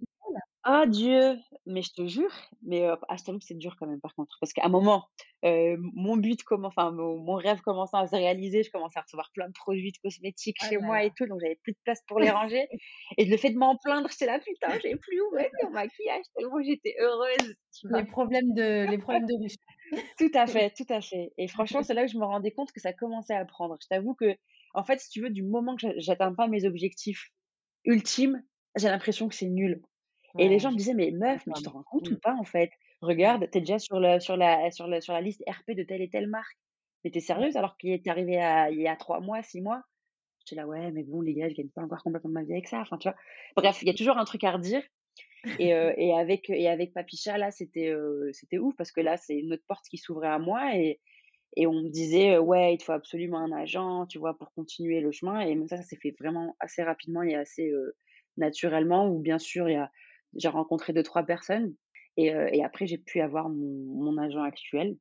ah Dieu! Mais je te jure, mais heu, ah, je t'avoue que c'est dur quand même par contre, parce qu'à un moment, mon but comment enfin mon mon rêve commençait à se réaliser, je commençais à recevoir plein de produits de cosmétiques Ah chez là moi là. et tout, donc j'avais plus de place pour les ranger et le fait de m'en plaindre, j'étais là: «Putain, j'ai plus où mettre mon maquillage», tellement j'étais heureuse? Les problèmes de les problèmes de. Tout à fait, tout à fait et franchement, c'est là où je me rendais compte que ça commençait à prendre. Je t'avoue que, en fait, si tu veux, du moment que j'a j'atteins pas mes objectifs ultimes, j'ai l'impression que c'est nul. Et les gens me disaient: «Mais meuf, mais tu te rends compte ou pas en fait? Regarde, tu es déjà sur le sur la sur le sur la liste RP de telle et telle marque. Mais tu es Ouais. sérieuse alors qu'il est arrivé à il y a 3 mois, 6 mois?» J'étais là: «Ouais, mais bon les gars, je gagne pas encore complètement ma vie avec ça», enfin tu vois? Bref, il y a toujours un truc à redire et heu et avec et avec Papicha là, c'était, heu, c'était ouf parce que là, c'est une autre porte qui s'ouvrait à moi et et on me disait: heu: «Ouais, il te faut absolument un agent, tu vois, pour continuer le chemin» et même ça, ça s'est fait vraiment assez rapidement et assez, naturellement où bien sûr, il y a j'ai rencontré deux trois personnes et après j'ai pu avoir mon mon agent actuel,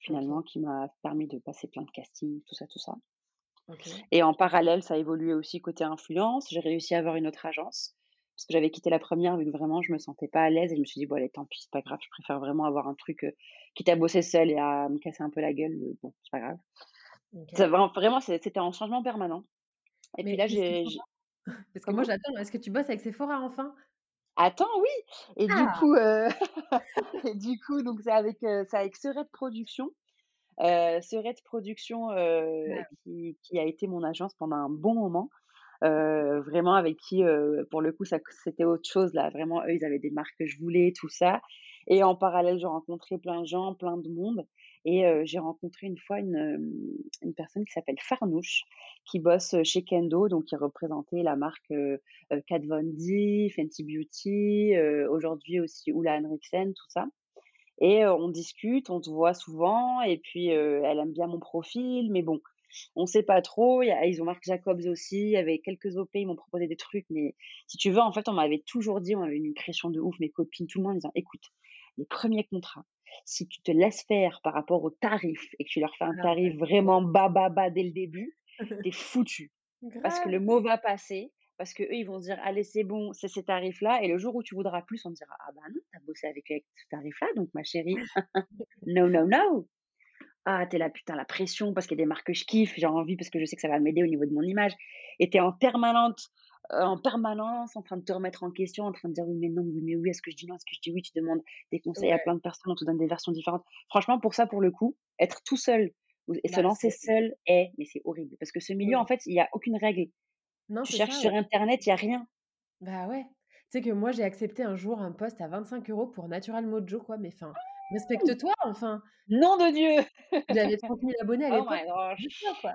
finalement, qui m'a permis de passer plein de castings, tout ça, tout ça et en parallèle, ça a évolué aussi côté influence. J'ai réussi à avoir une autre agence parce que j'avais quitté la première vu que vraiment je me sentais pas à l'aise et je me suis dit: «Bon allez, tant pis, c'est pas grave, je préfère vraiment avoir un truc, heu, quitte à bosser seule et à me casser un peu la gueule, heu, bon, c'est pas grave». Ça vra vraiment, c'était en changement permanent et puis là, j'ai? Parce que moi j'attends, est-ce que tu bosses avec Sephora enfin? Attends, oui et du Ah! coup, et du coup, donc c'est avec, heu, c'est avec Serette Serette Productions, heu, Ah qui qui a été mon agence pendant un bon moment. Heu, vraiment avec qui, pour le coup, ça c'était autre chose là. Vraiment, eux, ils avaient des marques que je voulais, tout ça et en parallèle, j'ai rencontré plein de gens, plein de monde et j'ai rencontré une fois une, personne qui s'appelle Farnoosh, qui bosse, chez Kendo, donc qui représentait la marque, heu, Kat Von D, Fenty Beauty, aujourd'hui aussi Ola Henriksen, tout ça et on discute, on se voit souvent et puis, elle aime bien mon profil mais bon, on sait pas trop. Ils ont Marc Jacobs aussi, il y avait quelques OP, ils m'ont proposé des trucs, mais si tu veux, en fait, on m'avait toujours dit, on avait une pression de ouf, mes copines, tout le monde, en disant: «Écoute, les premiers contrats, si tu te laisses faire par rapport aux tarifs et que tu leur fais un tarif vraiment bas, bas, bas dès le début, tu es foutu». Parce que le mot va passer, parce qu'eux, ils vont dire: «Allez, c'est bon, c'est ces tarifs-là» et le jour où tu voudras plus, on te dira: «Ah bah non, tu as bossé avec eux avec ce tarif-là, donc ma chérie, no, no, no». Ah, tu es là: «Putain, la pression parce qu'il y a des marques que je kiffe, j'ai envie parce que je sais que ça va m'aider au niveau de mon image» et tu es en permanente en permanence en train de te remettre en question, en train de dire: «Oui, mais non, oui, mais oui, est-ce que je dis non? Est-ce que je dis oui?» Tu demandes des conseils à plein de personnes, on te donne des versions différentes. Franchement, pour ça, pour le coup, être tout seul et se bah, lancer seul est mais c'est horrible parce que ce milieu, en fait, il y a aucune règle. Non, Tu cherches ça, sur internet, il y a rien. Bah, ouais. Tu sais que moi j'ai accepté un jour un poste à 25 euros pour Natural Mojo quoi, mais enfin, respecte-toi enfin! Nom de Dieu! J'avais 30 000 abonnés à Oh l'époque, quoi.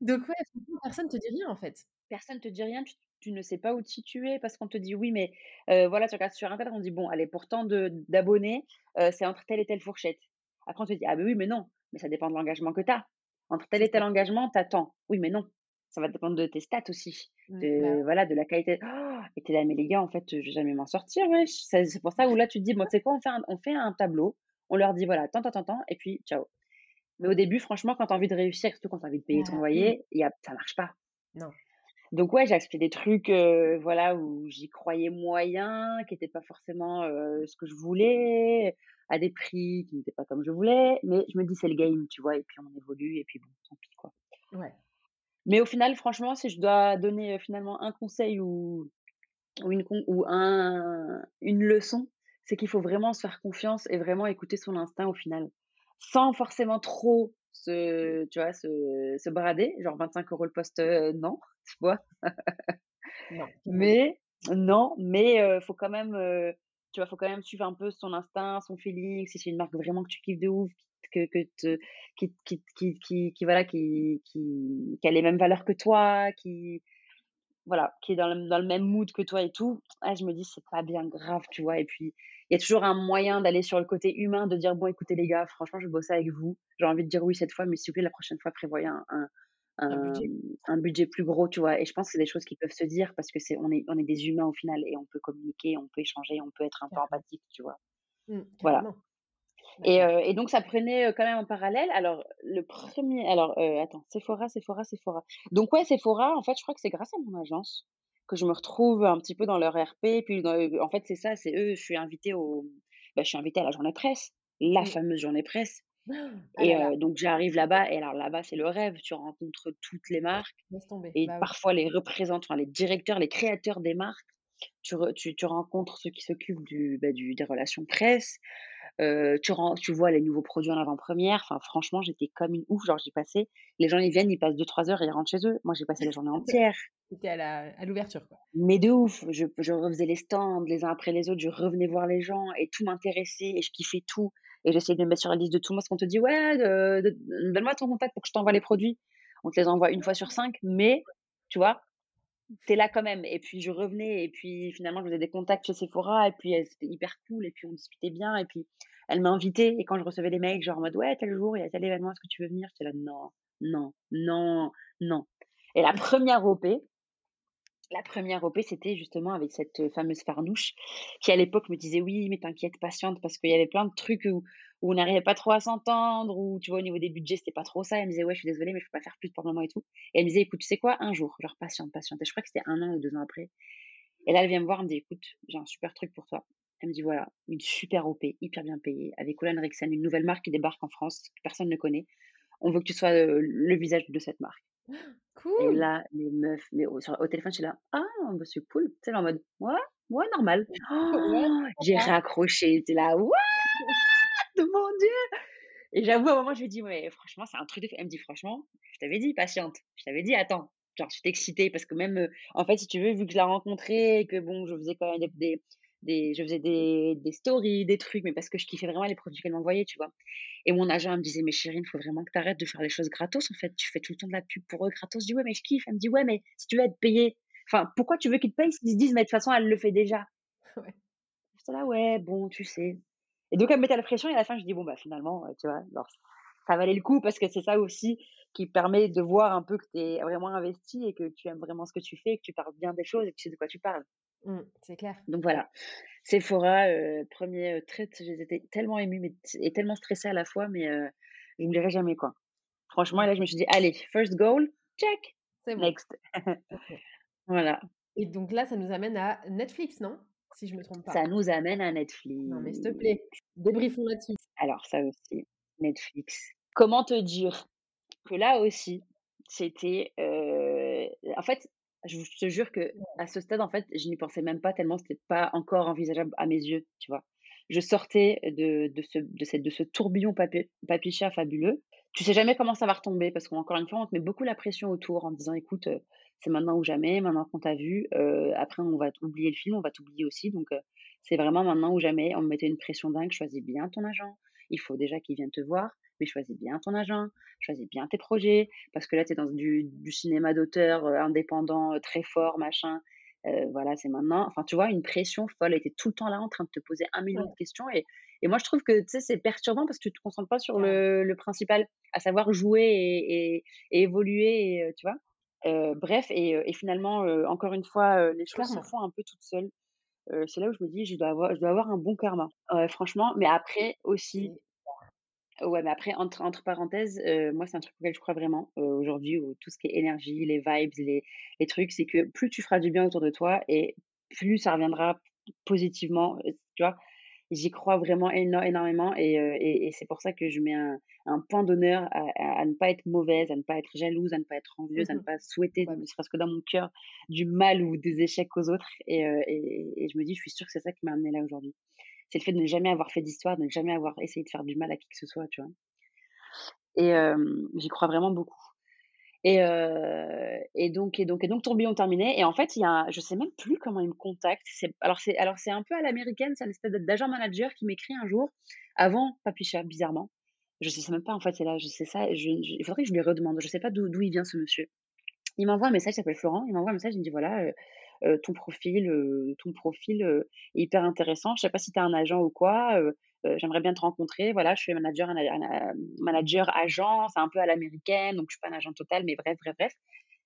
Donc ouais, personne te dit rien en fait. Personne te dit rien, tu tu ne sais pas où te situer parce qu'on te dit: «Oui, mais voilà», tu regardes sur internet, on dit: «Bon, allez, pour tant d'abonnés, c'est entre telle et telle fourchette». Après on te dit: «Ah, beh, oui, mais non, mais ça dépend de l'engagement que tu as. Entre tel C'est et tel engagement, tant». Oui, mais non, ça va dépendre de tes stats aussi, Mmh, bah, de voilà, de la qualité Oh, et tu es là: «Mais les gars, en fait, je vais jamais m'en sortir, wesh». C'est c'est pour ça où là, tu te dis: «Bon, tu sais quoi? On fait un on fait un tableau, on leur dit voilà, tant, tant, tant, tant et puis ciao». Mais au début, franchement, quand tu as envie de réussir, surtout quand tu as envie de payer ton bah, oui, loyer, y a ça marche pas. non. Donc ouais, j'ai acheté des trucs, voilà, où j'y croyais moyen, qui n'étaient pas forcément ce que je voulais, à des prix qui n'étaient pas comme je voulais. Mais je me dis, c'est le game, tu vois, et puis on évolue, et puis bon, tant pis, quoi. Ouais. Mais au final, franchement, si je dois donner finalement un conseil ou, ou, une, ou un, une leçon, c'est qu'il faut vraiment se faire confiance et vraiment écouter son instinct au final. Sans forcément trop se, tu vois, se, se brader, genre 25 euros le poste, non, tu vois? non. Mais, non, mais euh, faut quand même, tu vois, faut quand même suivre un peu son instinct, son feeling, si c'est une marque vraiment que tu kiffes de ouf, que, que te, qui, qui, qui, qui, qui, voilà, qui, qui, qui a les mêmes valeurs que toi, qui, voilà, qui est dans le, dans le même mood que toi et tout, ah, je me dis, c'est pas bien grave, tu vois. Et puis, il y a toujours un moyen d'aller sur le côté humain, de dire, bon, écoutez, les gars, franchement, je vais bosser avec vous. J'ai envie de dire oui cette fois, mais s'il vous plaît, la prochaine fois, prévoyez un, un, un, budget. un, budget. plus gros, tu vois. Et je pense que c'est des choses qui peuvent se dire parce que c'est, on est, on est des humains au final et on peut communiquer, on peut échanger, on peut être un peu empathique, tu vois. Mmh, voilà. Et, euh, et, donc ça prenait quand même en parallèle. Alors le premier, alors euh, attends, Sephora, Sephora, Sephora. Donc ouais, Sephora, en fait, je crois que c'est grâce à mon agence que je me retrouve un petit peu dans leur RP. Puis en fait, c'est ça, c'est eux. Je suis invitée au, bah, je suis invitée à la journée presse, la fameuse journée presse. Ah et euh, donc j'arrive là-bas et alors là-bas c'est le rêve. Tu rencontres toutes les marques et bah, oui. parfois les représentants, les directeurs, les créateurs des marques. Tu, re, tu, tu rencontres ceux qui s'occupent du, bah, du, des relations presse. Euh, tu, rends, tu vois les nouveaux produits en avant-première. Enfin, franchement, j'étais comme une ouf. Genre, j'y passais. Les gens, ils viennent, ils passent 2-3 heures et ils rentrent chez eux. Moi, j'ai passé la journée entière. C'était à l'ouverture, quoi. Mais de ouf. Je, je refaisais les stands les uns après les autres. Je revenais voir les gens et tout m'intéressait et je kiffais tout. Et j'essayais de me mettre sur la liste de tout. Moi, ce qu'on te dit, ouais, donne-moi ton contact pour que je t'envoie les produits. On te les envoie une fois sur cinq. Mais, tu vois, t'es là quand même. Et puis je revenais, et puis finalement je faisais des contacts chez Sephora, et puis c'était hyper cool, et puis on discutait bien, et puis elle m'a invité, et quand je recevais des mails, genre en mode ouais, tel jour, il y a tel événement, est-ce que tu veux venir? J'étais là, non, non, non, non. Et la première OP, la première OP, c'était justement avec cette fameuse Farnouche, qui à l'époque me disait oui, mais t'inquiète, patiente, parce qu'il y avait plein de trucs où, où on n'arrivait pas trop à s'entendre, ou tu vois, au niveau des budgets, c'était pas trop ça. Elle me disait, ouais, je suis désolée, mais je peux pas faire plus pour le moment et tout. Et elle me disait, écoute, tu sais quoi, un jour, genre patiente, patiente. Et je crois que c'était un an ou deux ans après. Et là, elle vient me voir, elle me dit, écoute, j'ai un super truc pour toi. Elle me dit, voilà, une super OP, hyper bien payée, avec Olan Rexen, une nouvelle marque qui débarque en France, que personne ne connaît. On veut que tu sois le visage de cette marque. Cool. Et là, les meufs, mais au, sur, au téléphone, je suis là, ah, bah, c'est cool. Tu sais, en mode, ouais, ouais, normal. Oh, j'ai raccroché, j'étais là, what? Mon Dieu Et j'avoue, à un moment, je lui ai dit, ouais, franchement, c'est un truc de. Elle me dit, franchement, je t'avais dit, patiente. Je t'avais dit, attends. Genre, je suis excitée parce que même, en fait, si tu veux, vu que je la rencontrais, que bon, je faisais quand même des, des, des je faisais des, des stories, des trucs, mais parce que je kiffais vraiment les produits qu'elle m'envoyait, tu vois. Et mon agent me disait, mais chérie, il faut vraiment que tu arrêtes de faire les choses gratos, en fait. Tu fais tout le temps de la pub pour eux gratos. Je dis, ouais, mais je kiffe. Elle me dit, ouais, mais si tu veux être payé, enfin, pourquoi tu veux qu'ils te payent s'ils se disent, mais de toute façon, elle le fait déjà? Ouais. J'étais là, ouais, bon, tu sais. Et donc, elle me mettait la pression et à la fin, je dis, bon, bah, finalement, tu vois, alors, ça valait le coup parce que c'est ça aussi qui permet de voir un peu que tu es vraiment investi et que tu aimes vraiment ce que tu fais, que tu parles bien des choses et que tu sais de quoi tu parles. Mmh, c'est clair. Donc voilà, Sephora, euh, premier euh, trait, j'étais tellement émue mais, et tellement stressée à la fois, mais euh, je n'oublierai jamais quoi. Franchement, et là je me suis dit, allez, first goal, check, C'est bon. next. Voilà, Et donc là, ça nous amène à Netflix, non? Si je me trompe pas. ça nous amène à Netflix. Non, mais s'il te plaît, débriefons là-dessus. Alors ça aussi, Netflix. Comment te dire que là aussi, c'était, euh, en fait, je te jure que à ce stade, en fait, je n'y pensais même pas tellement c'était pas encore envisageable à mes yeux, tu vois. Je sortais de, de ce, de, cette, de ce tourbillon papi, papicha fabuleux. Tu sais jamais comment ça va retomber parce qu'encore une fois, on te met beaucoup la pression autour en te disant, écoute, euh, c'est maintenant ou jamais, maintenant qu'on t'a vu, euh, après on va oublier le film, on va t'oublier aussi, donc euh, c'est vraiment maintenant ou jamais. On me mettait une pression dingue, choisis bien ton agent, il faut déjà qu'il vienne te voir, mais choisis bien ton agent, choisis bien tes projets, parce que là, tu es dans du, du cinéma d'auteur euh, indépendant, euh, très fort, machin. Euh, voilà, c'est maintenant. Enfin, tu vois, une pression folle. Elle était tout le temps là en train de te poser un million Ouais. de questions. Et, et moi, je trouve que tu sais, c'est perturbant parce que tu te concentres pas sur le, le principal, à savoir jouer et, et, et évoluer, et, tu vois. Euh, bref, et, et finalement, euh, encore une fois, les choses se font un peu toutes seules. Euh, c'est là où je me dis, je dois avoir, je dois avoir un bon karma. Franchement, mais après aussi, Ouais, mais après, entre, entre parenthèses, euh, moi, c'est un truc auquel je crois vraiment aujourd'hui, où tout ce qui est énergie, les vibes, les, les trucs, c'est que plus tu feras du bien autour de toi et plus ça reviendra positivement, tu vois? J'y crois vraiment énormément et, et, et c'est pour ça que je mets un, un point d'honneur à, à, ne pas être mauvaise, à ne pas être jalouse, à ne pas être envieuse, à ne mmh pas souhaiter, ne serait-ce que dans mon cœur, du mal ou des échecs aux autres. Et, et, et je me dis, je suis sûre que c'est ça qui m'a amené là aujourd'hui c'est le fait de ne jamais avoir fait d'histoire, de ne jamais avoir essayé de faire du mal à qui que ce soit, tu vois? Et j'y crois vraiment beaucoup. Et, et, donc, et, donc, et donc, tourbillon terminé. Et en fait, il y a je sais même plus comment il me contacte. Alors, c'est, alors, c'est un peu à l'américaine, c'est un espèce d'agent manager qui m'écrit un jour, avant Papicha, bizarrement. Je sais même pas, en fait, c'est là, je sais ça. il faudrait que je lui redemande. Je sais pas d'où, il vient ce monsieur. Il m'envoie un message, il s'appelle Florent. Il m'envoie un message, il me dit voilà, ton profil, ton profil est hyper intéressant. Je sais pas si tu es un agent ou quoi. J'aimerais bien te rencontrer. Voilà, je suis manager, manager agent, c'est un peu à l'américaine, donc je suis pas un agent total, mais bref, bref, bref.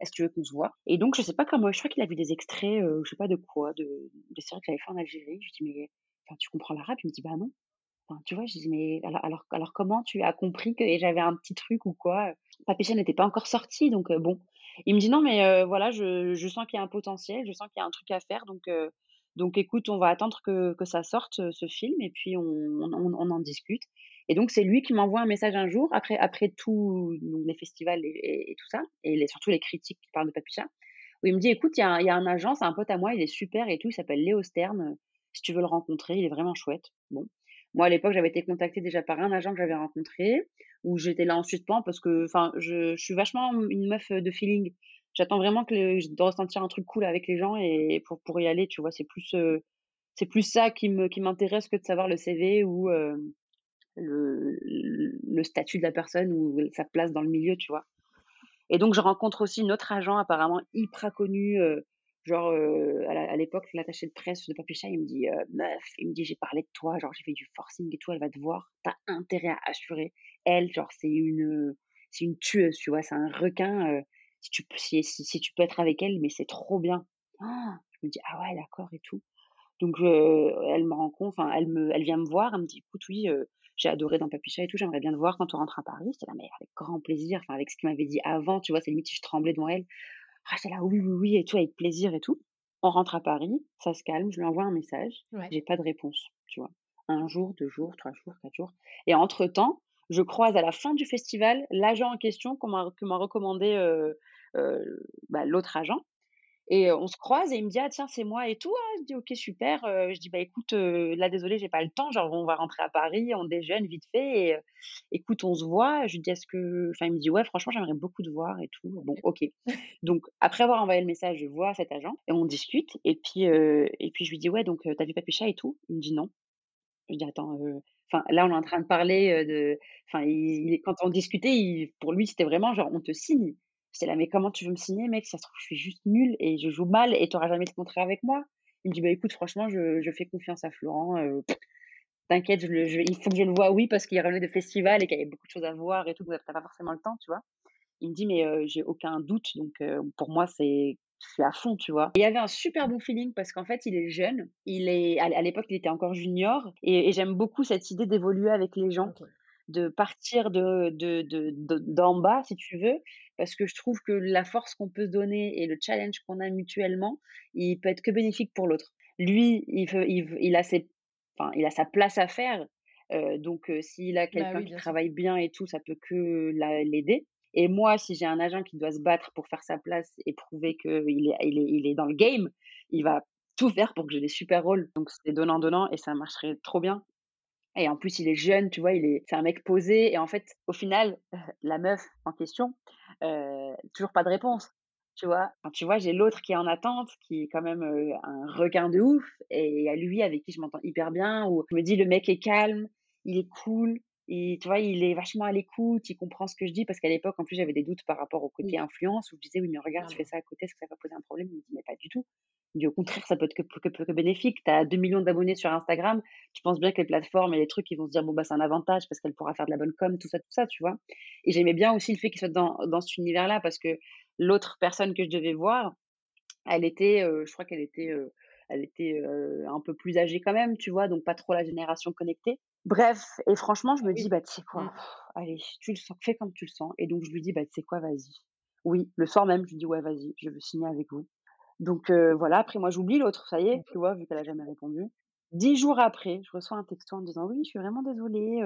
Est-ce que tu veux qu'on se voit? Et donc, je sais pas comment, je crois qu'il a vu des extraits, je sais pas de quoi, de, des séries que j'avais fait en Algérie. Je lui dis, mais enfin, tu comprends l'arabe? Il me dit, bah non. Tu vois, je dis, mais alors, alors, comment tu as compris que j'avais un petit truc ou quoi? Papicha n'était pas encore sorti, donc bon, il me dit non, mais voilà, je, je sens qu'il y a un potentiel, je sens qu'il y a un truc à faire, donc donc écoute, on va attendre que, que ça sorte ce film et puis on, on, on en discute. Et donc c'est lui qui m'envoie un message un jour après après tous les festivals et, tout ça et les, surtout les critiques qui parlent de Papicha où il me dit écoute, il y, a, il y a un agent, c'est un pote à moi, il est super et tout, il s'appelle Léo Stern. Si tu veux le rencontrer, il est vraiment chouette. Bon, moi, à l'époque, j'avais été contactée déjà par un agent que j'avais rencontré, où j'étais là en suspens parce que, je, suis vachement une meuf de feeling. J'attends vraiment de ressentir un truc cool avec les gens et pour, pour y aller, tu vois, c'est plus, euh, plus ça qui me, qui m'intéresse que de savoir le CV ou euh, le, statut de la personne ou sa place dans le milieu, tu vois. Et donc, je rencontre aussi notre agent apparemment hyper connu, euh, Genre, euh, à l'époque, l'attaché de presse de Papicha, il me dit Meuf, il me dit J'ai parlé de toi, genre, j'ai fait du forcing et tout, elle va te voir, t'as intérêt à assurer. Elle, genre, c'est une, c'est une tueuse, tu vois, c'est un requin. Si, tu, si, si, tu peux être avec elle, mais c'est trop bien. Ah, je me dis Ah ouais, d'accord et tout. Donc, elle me rencontre, enfin, elle, me, elle vient me voir, elle me dit Écoute, oui, j'ai adoré dans Papicha et tout, j'aimerais bien te voir quand tu rentres à Paris. C'était là, mais avec grand plaisir, enfin, avec ce qu'il m'avait dit avant, tu vois, c'est limite si je tremblais devant elle. Ah, c'est là, oui, oui, oui, et tout, avec plaisir et tout. On rentre à Paris, ça se calme, je lui envoie un message, j'ai pas de réponse, tu vois. Un jour, deux jours, trois jours, quatre jours. Et entre-temps, je croise à la fin du festival l'agent en question que m'a recommandé euh, euh, bah, l'autre agent. Et on se croise et il me dit ah tiens c'est moi et tout. Ah, je dis ok super. je dis bah écoute là désolé j'ai pas le temps. Genre on va rentrer à Paris, on déjeune vite fait. Et écoute on se voit. Je lui dis est-ce que enfin il me dit ouais franchement j'aimerais beaucoup te voir et tout. Bon ok. Donc après avoir envoyé le message je vois cet agent et on discute et puis et puis je lui dis ouais donc t'as vu Papicha et tout? Il me dit non. Je dis attends enfin là on est en train de parler de enfin il, quand on discutait pour lui c'était vraiment genre on te signe J'étais là, mais comment tu veux me signer, mec? Ça se trouve, je suis juste nulle et je joue mal et tu n'auras jamais de contrat avec moi. Il me dit, bah écoute, franchement, je, fais confiance à Florent. Euh, T'inquiète, il faut que je le vois, oui, parce qu'il revenait de festival et qu'il y avait beaucoup de choses à voir et tout, donc t'as pas forcément le temps, tu vois. Il me dit, mais j'ai aucun doute, donc pour moi, c'est à fond, tu vois. il y avait un super bon feeling parce qu'en fait, il est jeune. Il est à l'époque, il était encore junior et j'aime beaucoup cette idée d'évoluer avec les gens de partir de, de, de, d'en bas, si tu veux, parce que je trouve que la force qu'on peut se donner et le challenge qu'on a mutuellement, il peut être que bénéfique pour l'autre. Lui, il, il, il, a, ses, enfin, il a sa place à faire, euh, donc euh, s'il a bah quelqu'un qui travaille bien et tout, ça peut que l'aider. Et moi, si j'ai un agent qui doit se battre pour faire sa place et prouver qu'il est, il est, il est dans le game, il va tout faire pour que j'ai des super rôles. Donc c'est donnant-donnant et ça marcherait trop bien. Et en plus, il est jeune, tu vois, il est, c'est un mec posé. Et en fait, au final, la meuf en question, euh, toujours pas de réponse. Tu vois, tu vois, j'ai l'autre qui est en attente, qui est quand même euh, un requin de ouf, et il y a lui avec qui je m'entends hyper bien, où je me dis le mec est calme, il est cool, et tu vois, il est vachement à l'écoute, il comprend ce que je dis, parce qu'à l'époque, en plus, j'avais des doutes par rapport au côté influence, où je disais, oui, mais regarde, tu fais ça à côté, est-ce que ça va poser un problème? Il me dit, mais pas du tout. Il dit, au contraire, ça peut être que, que, que, bénéfique. Tu as 2 millions d'abonnés sur Instagram, tu penses bien que les plateformes et les trucs, ils vont se dire, bon, bah, c'est un avantage parce qu'elle pourra faire de la bonne com, tout ça, tout ça, tu vois? Et j'aimais bien aussi le fait qu'il soit dans, dans cet univers-là, parce que l'autre personne que je devais voir, elle était, euh, je crois qu'elle était, euh, elle était un peu plus âgée quand même, tu vois, donc pas trop la génération connectée. Bref, et franchement, je me dis, bah, tu sais quoi, mmh. allez, tu le sens, fais comme tu le sens. Et donc, je lui dis, bah, tu sais quoi, vas-y. Oui, le soir même, je lui dis, ouais, vas-y, je veux signer avec vous. Donc, voilà, après, moi, j'oublie l'autre, ça y est, tu vois, vu qu'elle a jamais répondu. Dix jours après, je reçois un texto en me disant, oui, je suis vraiment désolée,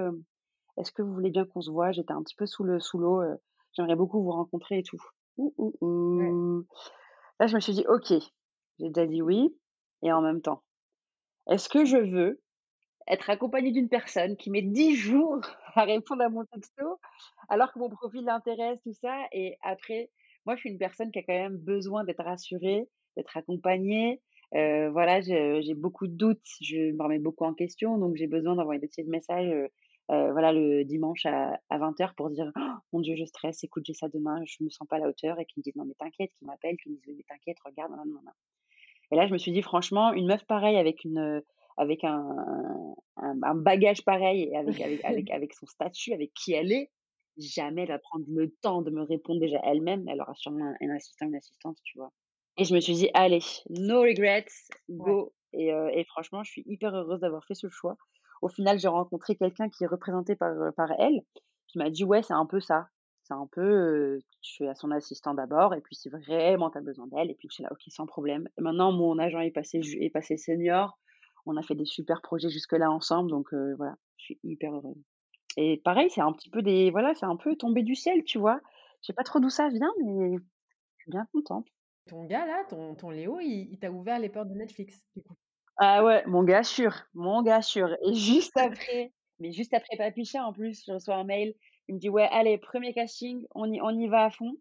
est-ce que vous voulez bien qu'on se voit J'étais un petit peu sous le sous l'eau, j'aimerais beaucoup vous rencontrer et tout. Là, je me suis dit, ok, j'ai déjà dit oui, et en même temps, est-ce que je veux être accompagnée d'une personne qui met 10 jours à répondre à mon texto, alors que mon profil l'intéresse, tout ça? Et après, moi, je suis une personne qui a quand même besoin d'être rassurée, d'être accompagnée. Euh, voilà, j'ai beaucoup de doutes, je me remets beaucoup en question, donc j'ai besoin d'envoyer des petits messages. Euh, euh, voilà, le dimanche à, 20h pour dire «Oh, mon Dieu, je stresse, écoute, j'ai ça demain, je me sens pas à la hauteur, et qui me disent non, mais t'inquiète, qui m'appellent, qui me disent mais t'inquiète, regarde, non, non, non. Et là, je me suis dit, franchement, une meuf pareille avec une, avec un, un, bagage pareil et avec, avec, avec, avec, son statut, avec qui elle est, jamais elle va prendre le temps de me répondre déjà elle-même. Elle aura sûrement un, assistant, une assistante, tu vois. Et je me suis dit, allez, no regrets, go. Et, euh, et, franchement, je suis hyper heureuse d'avoir fait ce choix. Au final, j'ai rencontré quelqu'un qui est représenté par, par elle, qui m'a dit, ouais, c'est un peu ça. C'est un peu, tu es à son assistant d'abord, et puis si vraiment tu as besoin d'elle, et puis je suis là, ok, sans problème. Et maintenant, mon agent est passé, est passé senior, on a fait des super projets jusque-là ensemble, donc voilà, je suis hyper heureuse. Et pareil, c'est un petit peu des, voilà, c'est un peu tombé du ciel, tu vois. Je sais pas trop d'où ça vient, mais je suis bien contente. Ton gars là, ton, ton Léo, il, t'a ouvert les portes de Netflix, du coup. Ah ouais, mon gars sûr, mon gars sûr. Et juste après, mais juste après Papicha en plus, je reçois un mail. Il me dit ouais, allez, premier casting, on y, on y va à fond.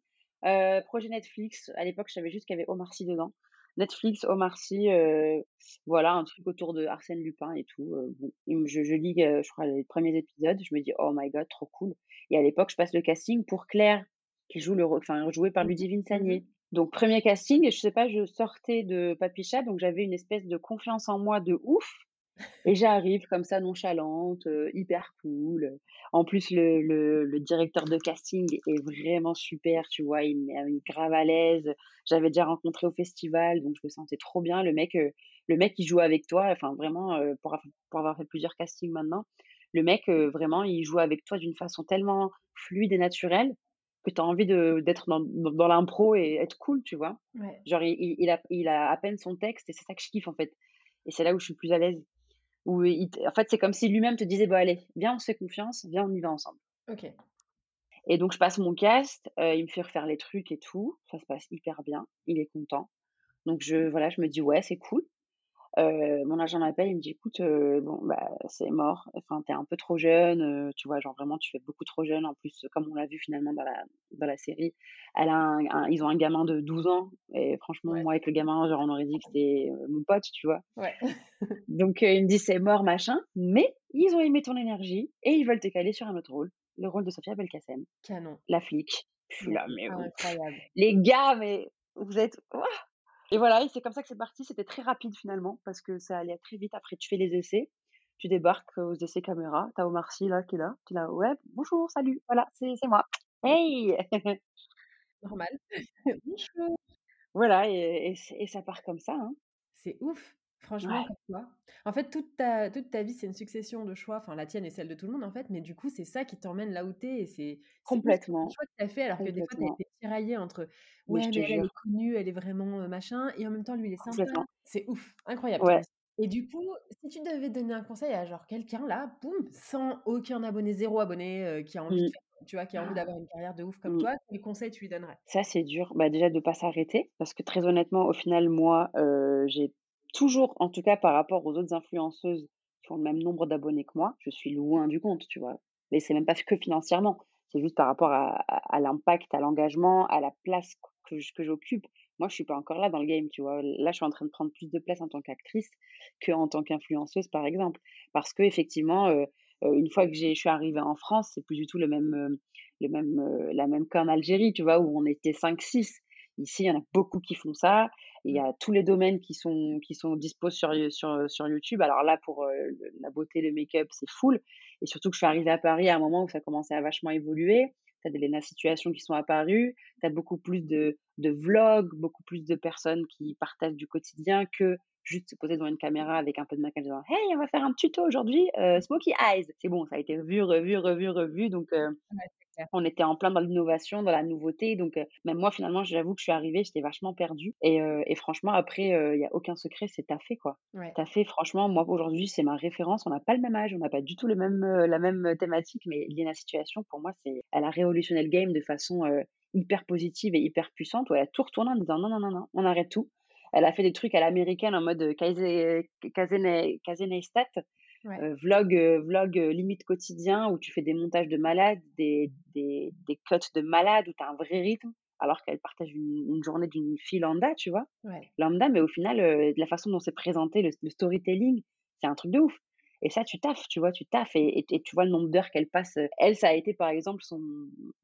projet Netflix. À l'époque, je savais juste qu'il y avait Omar Sy dedans. Netflix, Omar Sy, euh, voilà, un truc autour de Arsène Lupin et tout. Euh, bon, je, je lis, euh, je crois, les premiers épisodes, je me dis, oh my god, trop cool. Et à l'époque, je passe le casting pour Claire, qui joue le enfin, jouée par Ludivine mmh Sagné. Donc, premier casting, et je sais pas, je sortais de Papicha, donc j'avais une espèce de confiance en moi de ouf. Et j'arrive comme ça, nonchalante, euh, hyper cool. En plus, le, le, le, directeur de casting est vraiment super, tu vois, il une grave à l'aise. J'avais déjà rencontré au festival, donc je me sentais trop bien. Le mec, euh, le mec, il joue avec toi, enfin vraiment, euh, pour, pour avoir fait plusieurs castings maintenant, le mec, vraiment, il joue avec toi d'une façon tellement fluide et naturelle que tu as envie d'être dans, dans, l'impro et être cool, tu vois. Genre, il, il, a, il a à peine son texte et c'est ça que je kiffe en fait. Et c'est là où je suis plus à l'aise où en fait, c'est comme si lui-même te disait, bon, allez, viens, on se fait confiance, viens, on y va ensemble. Ok. Et donc, je passe mon cast, euh, il me fait refaire les trucs et tout. Ça se passe hyper bien. Il est content. Donc, je, voilà, je me dis, ouais, c'est cool. Euh, mon agent m'appelle, il me dit écoute, euh, bon bah c'est mort. Enfin, t'es un peu trop jeune, euh, tu vois, genre vraiment tu fais beaucoup trop jeune. En plus, comme on l'a vu finalement dans la dans la série, elle a un, ils ont un gamin de 12 ans et franchement moi avec le gamin, genre on aurait dit que c'était mon pote, tu vois. Ouais. Donc il me dit c'est mort machin, mais ils ont aimé ton énergie et ils veulent te caler sur un autre rôle, le rôle de Sophia Belkacem. Canon. La flic. Je suis là mais incroyable. Les gars, mais vous êtes et voilà, et c'est comme ça que c'est parti. C'était très rapide finalement, parce que ça allait très vite. Après, tu fais les essais, tu débarques aux essais caméra, t'as Omar Sy là qui est là, tu là, ouais, bonjour, salut, voilà, c'est moi. Hey Normal. bonjour. Voilà, et, et, ça part comme ça. Hein. C'est ouf. Franchement, En fait, toute ta, toute ta vie, c'est une succession de choix. Enfin, la tienne et celle de tout le monde, en fait. Mais du coup, c'est ça qui t'emmène là où t'es. Et c'est complètement le choix que t'as fait, alors que des fois, t'as été tiraillée entre ouais, mais elle, est connue, elle est vraiment machin, et en même temps, lui, il est sympa. C'est ouf, incroyable. Et du coup, si tu devais donner un conseil à genre quelqu'un là, boum, sans aucun abonné, zéro abonné, qui a envie de mmh. faire, tu vois, qui a envie d'avoir une carrière de ouf comme mmh. toi, quel conseil tu lui donnerais? Ça, c'est dur. Bah, déjà, de pas s'arrêter. Parce que très honnêtement, au final, moi, j'ai toujours, en tout cas par rapport aux autres influenceuses qui ont le même nombre d'abonnés que moi, je suis loin du compte, tu vois. Mais c'est même pas que financièrement, c'est juste par rapport à, l'impact, à l'engagement, à la place que, j'occupe. Moi, je suis pas encore là dans le game, tu vois. Là, je suis en train de prendre plus de place en tant qu'actrice qu'en tant qu'influenceuse, par exemple. Parce que effectivement, euh, euh, une fois que je suis arrivée en France, c'est plus du tout le même, euh, le même, la même qu'en Algérie, tu vois, où on était 5-6. Ici, il y en a beaucoup qui font ça. Il y a tous les domaines qui sont, qui sont dispos sur, sur, sur YouTube. Alors là, pour euh, la beauté, le make-up, c'est full. Et surtout que je suis arrivée à Paris à un moment où ça commençait à vachement évoluer. Tu as des situations qui sont apparues. Tu as beaucoup plus de, de vlogs, beaucoup plus de personnes qui partagent du quotidien que juste se poser devant une caméra avec un peu de maquillage disant Hey, on va faire un tuto aujourd'hui, euh, Smoky Eyes. C'est bon, ça a été vu, revu, revu, revu. Donc, euh, on était en plein dans l'innovation, dans la nouveauté. Donc, euh, même moi, finalement, j'avoue que je suis arrivée, j'étais vachement perdue. Et, euh, et franchement, après, il n'y a aucun secret, c'est taffé, quoi. Ouais. Taffé, franchement, moi, aujourd'hui, c'est ma référence. On n'a pas le même âge, on n'a pas du tout le même, euh, la même thématique, mais Liena Situation, pour moi, c'est, elle a révolutionné le game de façon euh, hyper positive et hyper puissante, où elle a tout retourné en disant non, non, non, non, on arrête tout. Elle a fait des trucs à l'américaine en mode Kazeneistat, Ouais. euh, vlog, euh, vlog euh, limite quotidien où tu fais des montages de malades, des, des, des cuts de malades où tu as un vrai rythme, alors qu'elle partage une, une journée d'une fille lambda, tu vois, Ouais. lambda, mais au final, de la façon dont c'est présenté, le, le storytelling, c'est un truc de ouf. Et ça, tu taffes, tu vois, tu taffes et, et, et tu vois le nombre d'heures qu'elle passe. Elle, ça a été par exemple son,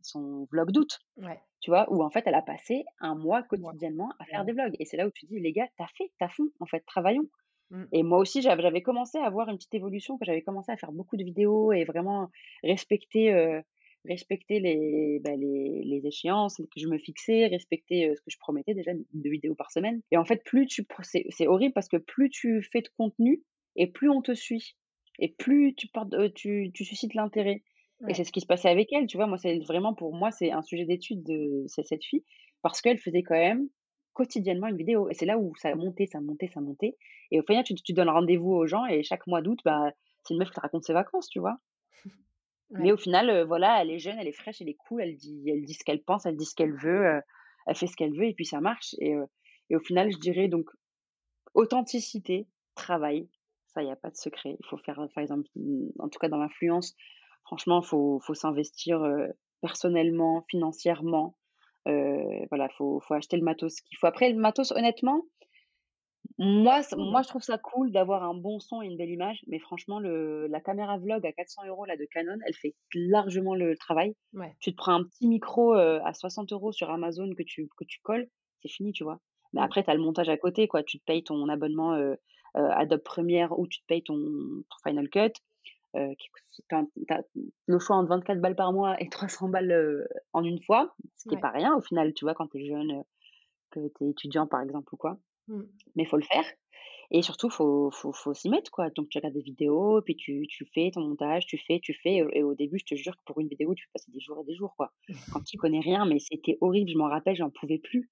son vlog d'août, Ouais. tu vois, où en fait, elle a passé un mois quotidiennement à faire des vlogs. Et c'est là où tu dis, les gars, t'as fait, t'as fond, en fait, travaillons. Mm. Et moi aussi, j'avais commencé à avoir une petite évolution, que j'avais commencé à faire beaucoup de vidéos et vraiment respecter, euh, respecter les, bah, les, les échéances que je me fixais, respecter euh, ce que je promettais déjà, de vidéos par semaine. Et en fait, plus tu, c'est c'est horrible parce que plus tu fais de contenu et plus on te suit. Et plus tu, portes, euh, tu, tu suscites l'intérêt. Et c'est ce qui se passait avec elle, tu vois. Moi, c'est vraiment pour moi, c'est un sujet d'étude de c'est cette fille parce qu'elle faisait quand même quotidiennement une vidéo. Et c'est là où ça a monté, ça a monté, ça a monté. Et au final, tu, tu donnes rendez-vous aux gens et chaque mois d'août, bah, c'est une meuf qui te raconte ses vacances, tu vois. Mais au final, euh, voilà, elle est jeune, elle est fraîche, elle est cool, elle dit, elle dit ce qu'elle pense, elle dit ce qu'elle veut, euh, elle fait ce qu'elle veut et puis ça marche. Et, euh, et au final, je dirais donc authenticité, travail, ça, il n'y a pas de secret. Il faut faire, par exemple, en tout cas dans l'influence, franchement, il faut, faut s'investir personnellement, financièrement. Euh, voilà, faut, faut acheter le matos qu'il faut. Après, le matos, honnêtement, moi, c- moi, je trouve ça cool d'avoir un bon son et une belle image, mais franchement, le, la caméra vlog à 400 euros là de Canon, elle fait largement le travail. Ouais. Tu te prends un petit micro euh, à 60 euros sur Amazon que tu, que tu colles, c'est fini, tu vois. Mais Mm. après, tu as le montage à côté, quoi. Tu te payes ton abonnement euh, euh, Adobe Premiere ou tu te payes ton, ton Final Cut. Euh, qui coûte- t'as, t'as le choix entre 24 balles par mois et 300 balles euh, en une fois, ce qui est Ouais. pas rien au final, tu vois, quand tu es jeune, euh, que tu es étudiant par exemple ou quoi Mm. mais il faut le faire. Et surtout, faut, faut, faut s'y mettre, quoi. Donc, tu regardes des vidéos, puis tu, tu fais ton montage, tu fais, tu fais. Et, et au début, je te jure que pour une vidéo, tu peux passer des jours et des jours, quoi. Quand tu connais rien, mais c'était horrible, je m'en rappelle, j'en pouvais plus.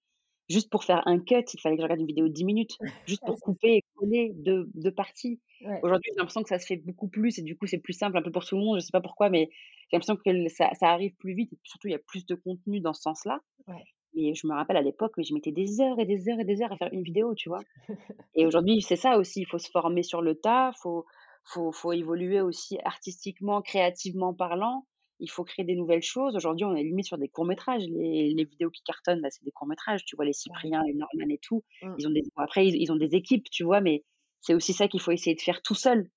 Juste pour faire un cut, il fallait que je regarde une vidéo de 10 minutes, juste pour couper et coller deux, deux parties. Ouais. Aujourd'hui, j'ai l'impression que ça se fait beaucoup plus, et du coup, c'est plus simple un peu pour tout le monde, je sais pas pourquoi, mais j'ai l'impression que ça, ça arrive plus vite, et surtout, il y a plus de contenu dans ce sens-là. Ouais. Et je me rappelle à l'époque, je mettais des heures et des heures et des heures à faire une vidéo, tu vois. Et aujourd'hui, c'est ça aussi, il faut se former sur le tas, faut, faut, faut évoluer aussi artistiquement, créativement parlant. Il faut créer des nouvelles choses. Aujourd'hui, on est limite sur des courts-métrages. Les, les vidéos qui cartonnent, là, c'est des courts-métrages. Tu vois, les Cypriens, les Norman et tout. Mm. Ils ont des, après, ils, ils ont des équipes, tu vois, mais c'est aussi ça qu'il faut essayer de faire tout seul.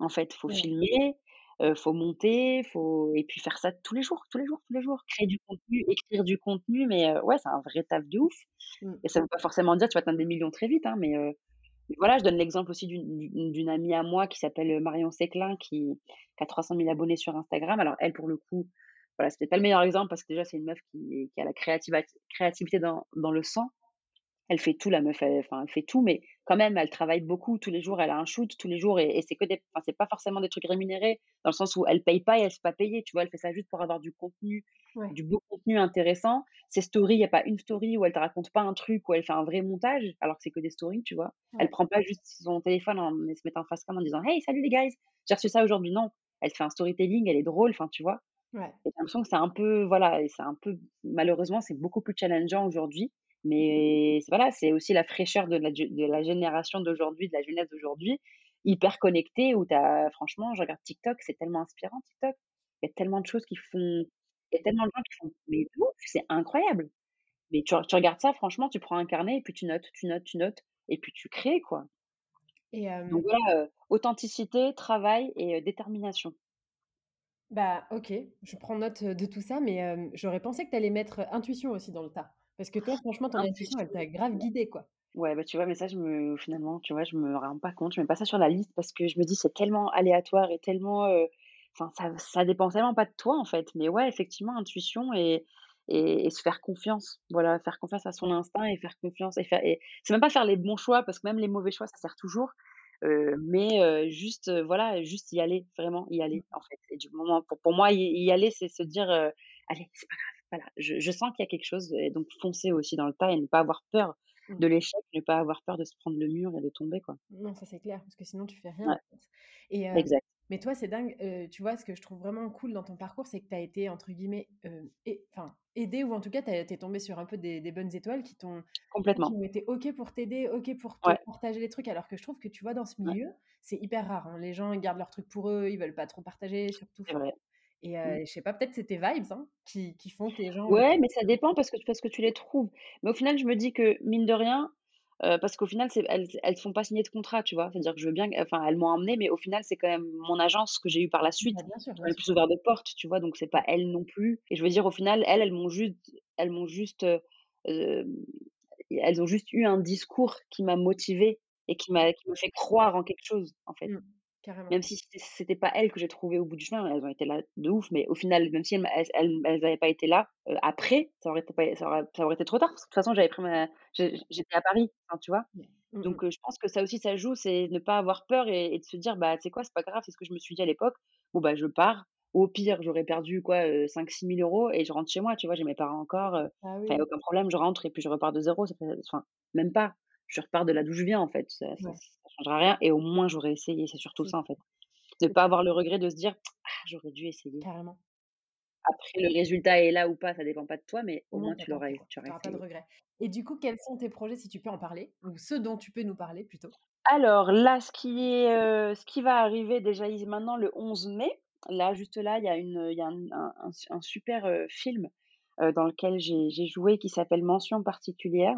En fait, faut Ouais. filmer, euh, faut monter, faut, et puis faire ça tous les jours, tous les jours, tous les jours. Créer du contenu, écrire du contenu, mais euh, ouais, c'est un vrai taf de ouf. Mm. Et ça veut pas forcément dire que tu vas atteindre des millions très vite, hein, mais euh, mais voilà, je donne l'exemple aussi d'une amie à moi qui s'appelle Marion Séclin, qui, a 300 000 abonnés sur Instagram. Alors elle, pour le coup, voilà, c'était pas le meilleur exemple parce que déjà c'est une meuf qui, qui a la créativité dans le sang. Elle fait tout, la meuf, elle, enfin, elle fait tout, mais quand même, elle travaille beaucoup. Tous les jours, elle a un shoot tous les jours et, et c'est que des, enfin, c'est pas forcément des trucs rémunérés dans le sens où elle paye pas et elle se fait pas payer. Tu vois, elle fait ça juste pour avoir du contenu, Ouais. du beau contenu intéressant. Ses stories, il y a pas une story où elle te raconte pas un truc, où elle fait un vrai montage, alors que c'est que des stories, tu vois. Ouais. Elle prend pas juste son téléphone en se mettant face cam en disant Hey, salut les guys, j'ai reçu ça aujourd'hui. Non, elle fait un storytelling, elle est drôle, enfin, tu vois. Ouais. Et j'ai l'impression que c'est un peu, voilà, c'est un peu, malheureusement, c'est beaucoup plus challengeant aujourd'hui. Mais voilà, c'est aussi la fraîcheur de la, de la génération d'aujourd'hui, de la jeunesse d'aujourd'hui, hyper connectée, où t'as, franchement, je regarde TikTok, c'est tellement inspirant, TikTok. Il y a tellement de choses qui font, il y a tellement de gens qui font, mais c'est incroyable. Mais tu, tu regardes ça, franchement, tu prends un carnet et puis tu notes, tu notes, tu notes, et puis tu crées, quoi. Et euh, Donc voilà, euh, authenticité, travail et euh, détermination. bah ok, je prends note de tout ça, mais j'aurais pensé que tu allais mettre intuition aussi dans le tas. Parce que toi, franchement, ton intuition, elle t'a grave guidée, quoi. Ouais, bah tu vois, mais ça, je me, finalement, tu vois, je me rends pas compte, je mets pas ça sur la liste parce que je me dis c'est tellement aléatoire et tellement, euh, enfin, ça, ça dépend tellement pas de toi en fait. Mais ouais, effectivement, intuition et, et, se faire confiance. Voilà, faire confiance à son instinct et faire confiance. Et, faire, et c'est même pas faire les bons choix, parce que même les mauvais choix, ça sert toujours. mais juste, voilà, juste y aller, vraiment y aller, en fait. Et du moment, pour, pour moi, y, aller, c'est se dire, allez, c'est pas grave. Voilà, je, je sens qu'il y a quelque chose, et donc foncer aussi dans le tas et ne pas avoir peur de mmh. l'échec, ne pas avoir peur de se prendre le mur et de tomber, quoi. Non, ça c'est clair, parce que sinon tu fais rien. Et, exact. Mais toi, c'est dingue. tu vois, ce que je trouve vraiment cool dans ton parcours, c'est que tu as été, entre guillemets, enfin, aidé, ou en tout cas, tu es tombé sur un peu des, bonnes étoiles qui t'ont Complètement. qui ont été OK pour t'aider, OK pour te partager les trucs. Alors que je trouve que tu vois, dans ce milieu, c'est hyper rare. Hein. Les gens, ils gardent leurs trucs pour eux, ils veulent pas trop partager, surtout. C'est vrai. Et mmh. je sais pas, peut-être c'est tes vibes hein, qui, qui, font que les gens. Ouais, mais ça dépend parce que, parce que tu les trouves. Mais au final, je me dis que, mine de rien, parce qu'au final, elles ne font pas signer de contrat, tu vois? C'est-à-dire que je veux bien, enfin, elles m'ont emmené, mais au final, c'est quand même mon agence que j'ai eu par la suite. Bah, bien sûr, bien plus ouvert de portes, tu vois? Donc c'est pas elles non plus. Et je veux dire, au final, elles, elles m'ont juste, elles m'ont juste, elles ont juste eu un discours qui m'a motivée et qui m'a, qui m'a fait croire en quelque chose, en fait. Mmh. Même si c'était pas elles que j'ai trouvées au bout du chemin, elles ont été là de ouf, mais au final, même si elles n'avaient pas été là, après, ça aurait, été ça, aurait, ça aurait été trop tard, parce que de toute façon, j'avais pris j'étais à Paris, tu vois. Mmh, mmh, Donc, je pense que ça aussi, ça joue, c'est ne pas avoir peur et, de se dire, bah, tu sais quoi, c'est pas grave, c'est ce que je me suis dit à l'époque, bon, bah, je pars. Au pire, j'aurais perdu quoi, 5-6 000 euros et je rentre chez moi, tu vois, j'ai mes parents encore, ah oui. aucun problème, je rentre et puis je repars de zéro, enfin, même pas je repars de là d'où je viens en fait. Ça, ne changera rien et au moins j'aurais essayé. C'est surtout ça en fait. Ne pas avoir le regret de se dire ah, j'aurais dû essayer. Carrément. Après le résultat est là ou pas, ça dépend pas de toi, mais au, moins tu l'aurais. Tu n'auras pas de regret. Et du coup, quels sont tes projets si tu peux en parler ou ceux dont tu peux nous parler plutôt? Alors là, ce qui est, ce qui va arriver déjà maintenant le 11 mai. Là, juste là, il y a une, il y a un, super film dans lequel j'ai joué qui s'appelle Mention particulière.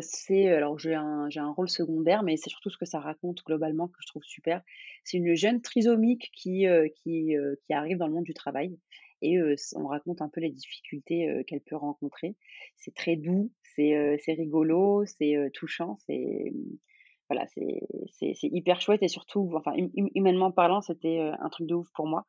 c'est alors j'ai un, un rôle secondaire, mais c'est surtout ce que ça raconte globalement que je trouve super. C'est une jeune trisomique qui qui, qui arrive dans le monde du travail et on raconte un peu les difficultés qu'elle peut rencontrer. C'est très doux, c'est rigolo, c'est touchant, c'est voilà, c'est hyper chouette et surtout, enfin hum, hum, humainement parlant, c'était un truc de ouf pour moi.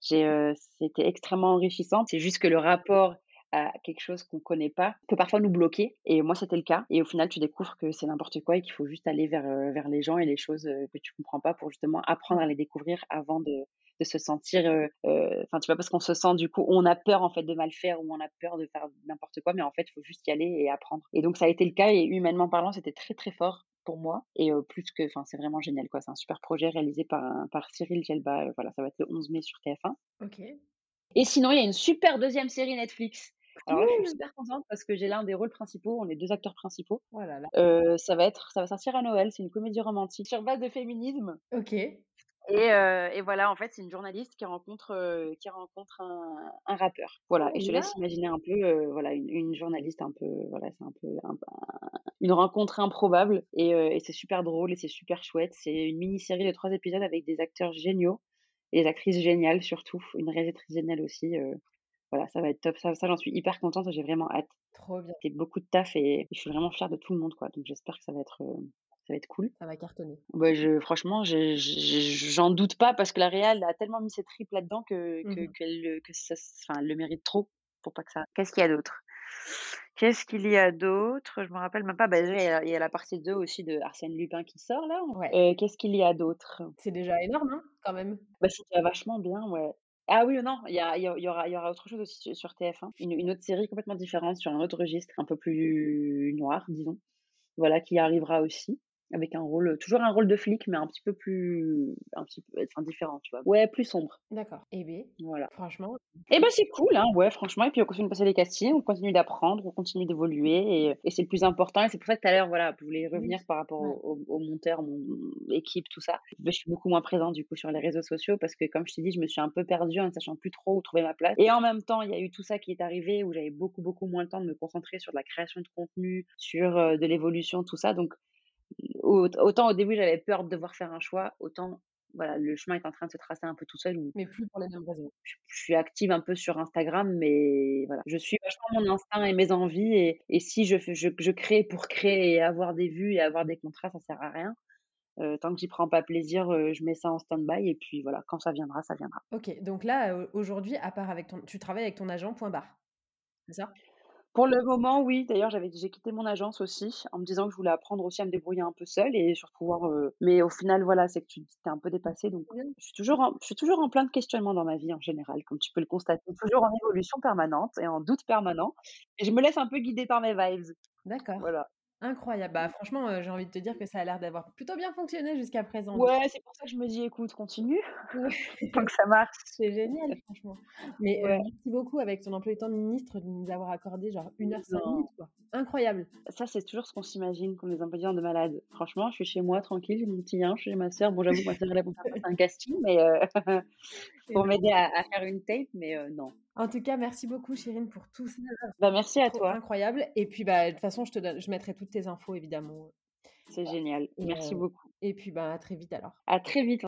J'ai c'était extrêmement enrichissant. C'est juste que le rapport à quelque chose qu'on connaît pas peut parfois nous bloquer. Et moi, c'était le cas. Et au final, tu découvres que c'est n'importe quoi et qu'il faut juste aller vers, euh, vers les gens et les choses euh, que tu comprends pas pour justement apprendre à les découvrir avant de, de se sentir euh, enfin tu vois parce qu'on se sent du coup on a peur en fait de mal faire ou on a peur de faire n'importe quoi. Mais en fait il faut juste y aller et apprendre. Et donc ça a été le cas. Et humainement parlant c'était très très fort pour moi. Et plus que enfin c'est vraiment génial quoi. C'est un super projet réalisé par par Cyril Gelba. Voilà ça va être le 11 mai sur TF1 ok. Et sinon il y a une super deuxième série Netflix alors je suis super contente parce que j'ai l'un des rôles principaux, on est deux acteurs principaux. Oh là là. Euh, ça va être, ça va sortir à Noël. C'est une comédie romantique sur base de féminisme. Ok. Et, euh, et voilà, en fait, c'est une journaliste qui rencontre, euh, qui rencontre un, un rappeur. Voilà. et je te laisse imaginer un peu, voilà, une, une, journaliste un peu, voilà, c'est un peu une rencontre improbable. Et, et c'est super drôle et c'est super chouette. C'est une mini-série de trois épisodes avec des acteurs géniaux et des actrices géniales surtout, une réalisatrice géniale aussi voilà, ça va être top. Ça, ça j'en suis hyper contente. J'ai vraiment hâte. Trop bien. C'est beaucoup de taf et je suis vraiment fière de tout le monde, quoi. Donc j'espère que ça va être, euh, ça va être cool. Ça va cartonner. Ouais, je, franchement, j'en doute pas parce que la Real a tellement mis ses tripes là-dedans que, que, mmh que, ça, enfin, le mérite trop pour pas que ça. Qu'est-ce qu'il y a d'autre? Qu'est-ce qu'il y a d'autre? Je me rappelle même pas. Bah, il, y a, la partie 2 aussi de Arsène Lupin qui sort là. Ouais. Euh, Qu'est-ce qu'il y a d'autre? C'est déjà énorme, hein, quand même. Bah, c'est vachement bien, ouais. Ah oui, non, il y, a, y, aura, y aura autre chose aussi sur TF1, une, une autre série complètement différente sur un autre registre, un peu plus noir, disons, voilà, qui arrivera aussi avec un rôle, toujours un rôle de flic, mais un petit peu plus, un petit peu, enfin, différent, tu vois. Ouais, plus sombre. D'accord. Et eh bien, voilà. Franchement. Et eh ben c'est cool, hein, ouais, franchement. Et puis on continue de passer les castings, on continue d'apprendre, on continue d'évoluer, et, et c'est le plus important. Et c'est pour ça que tout à l'heure, voilà, je voulais revenir par rapport au, au, monteur, mon équipe, tout ça. Je suis beaucoup moins présente du coup sur les réseaux sociaux parce que, comme je t'ai dit, je me suis un peu perdue en ne sachant plus trop où trouver ma place. Et en même temps, il y a eu tout ça qui est arrivé où j'avais beaucoup beaucoup moins le temps de me concentrer sur de la création de contenu, sur euh, de l'évolution, tout ça. Donc autant au début j'avais peur de devoir faire un choix, autant voilà, le chemin est en train de se tracer un peu tout seul. Mais plus pour les mêmes raisons. Je, suis active un peu sur Instagram, mais voilà, je suis vachement mon instinct et mes envies. Et, et si je, je, je, crée pour créer et avoir des vues et avoir des contrats, ça sert à rien. Euh, tant que j'y prends pas plaisir, euh, je mets ça en stand-by et puis voilà, quand ça viendra, ça viendra. Ok, donc là, aujourd'hui, à part avec ton, tu travailles avec ton agent, point barre. c'est ça? Pour le moment, oui. D'ailleurs, j'avais j'ai quitté mon agence aussi, en me disant que je voulais apprendre aussi à me débrouiller un peu seule et sur pouvoir, heu mais au final, voilà, c'est que tu tu es un peu dépassée donc je suis toujours en je suis toujours en plein de questionnements dans ma vie en général, comme tu peux le constater. Toujours en évolution permanente et en doute permanent et je me laisse un peu guider par mes vibes. D'accord. Voilà. Incroyable. Bah, franchement, heu, j'ai envie de te dire que ça a l'air d'avoir plutôt bien fonctionné jusqu'à présent, donc Ouais, c'est pour ça que je me dis: «Écoute, continue, tant que ça marche». C'est génial, franchement. Mais, Ouais. merci beaucoup avec ton emploi du temps de ministre de nous avoir accordé genre 1 heure 5 Non. minutes, quoi. Incroyable. Ça, c'est toujours ce qu'on s'imagine comme les emplois de malades. Franchement, je suis chez moi tranquille, j'ai mon petit linge, j'ai ma sœur. Bon, j'avoue ma elle est pour faire un casting, mais heu, pour m'aider à à faire une tape, mais non. En tout cas, merci beaucoup Chérine pour tout ça. Bah, merci à toi. incroyable et puis, bah, de toute façon, je te donne je mettrai toutes tes infos évidemment. C'est génial. Et Merci heu beaucoup. et puis, bah, à très vite alors. À très vite.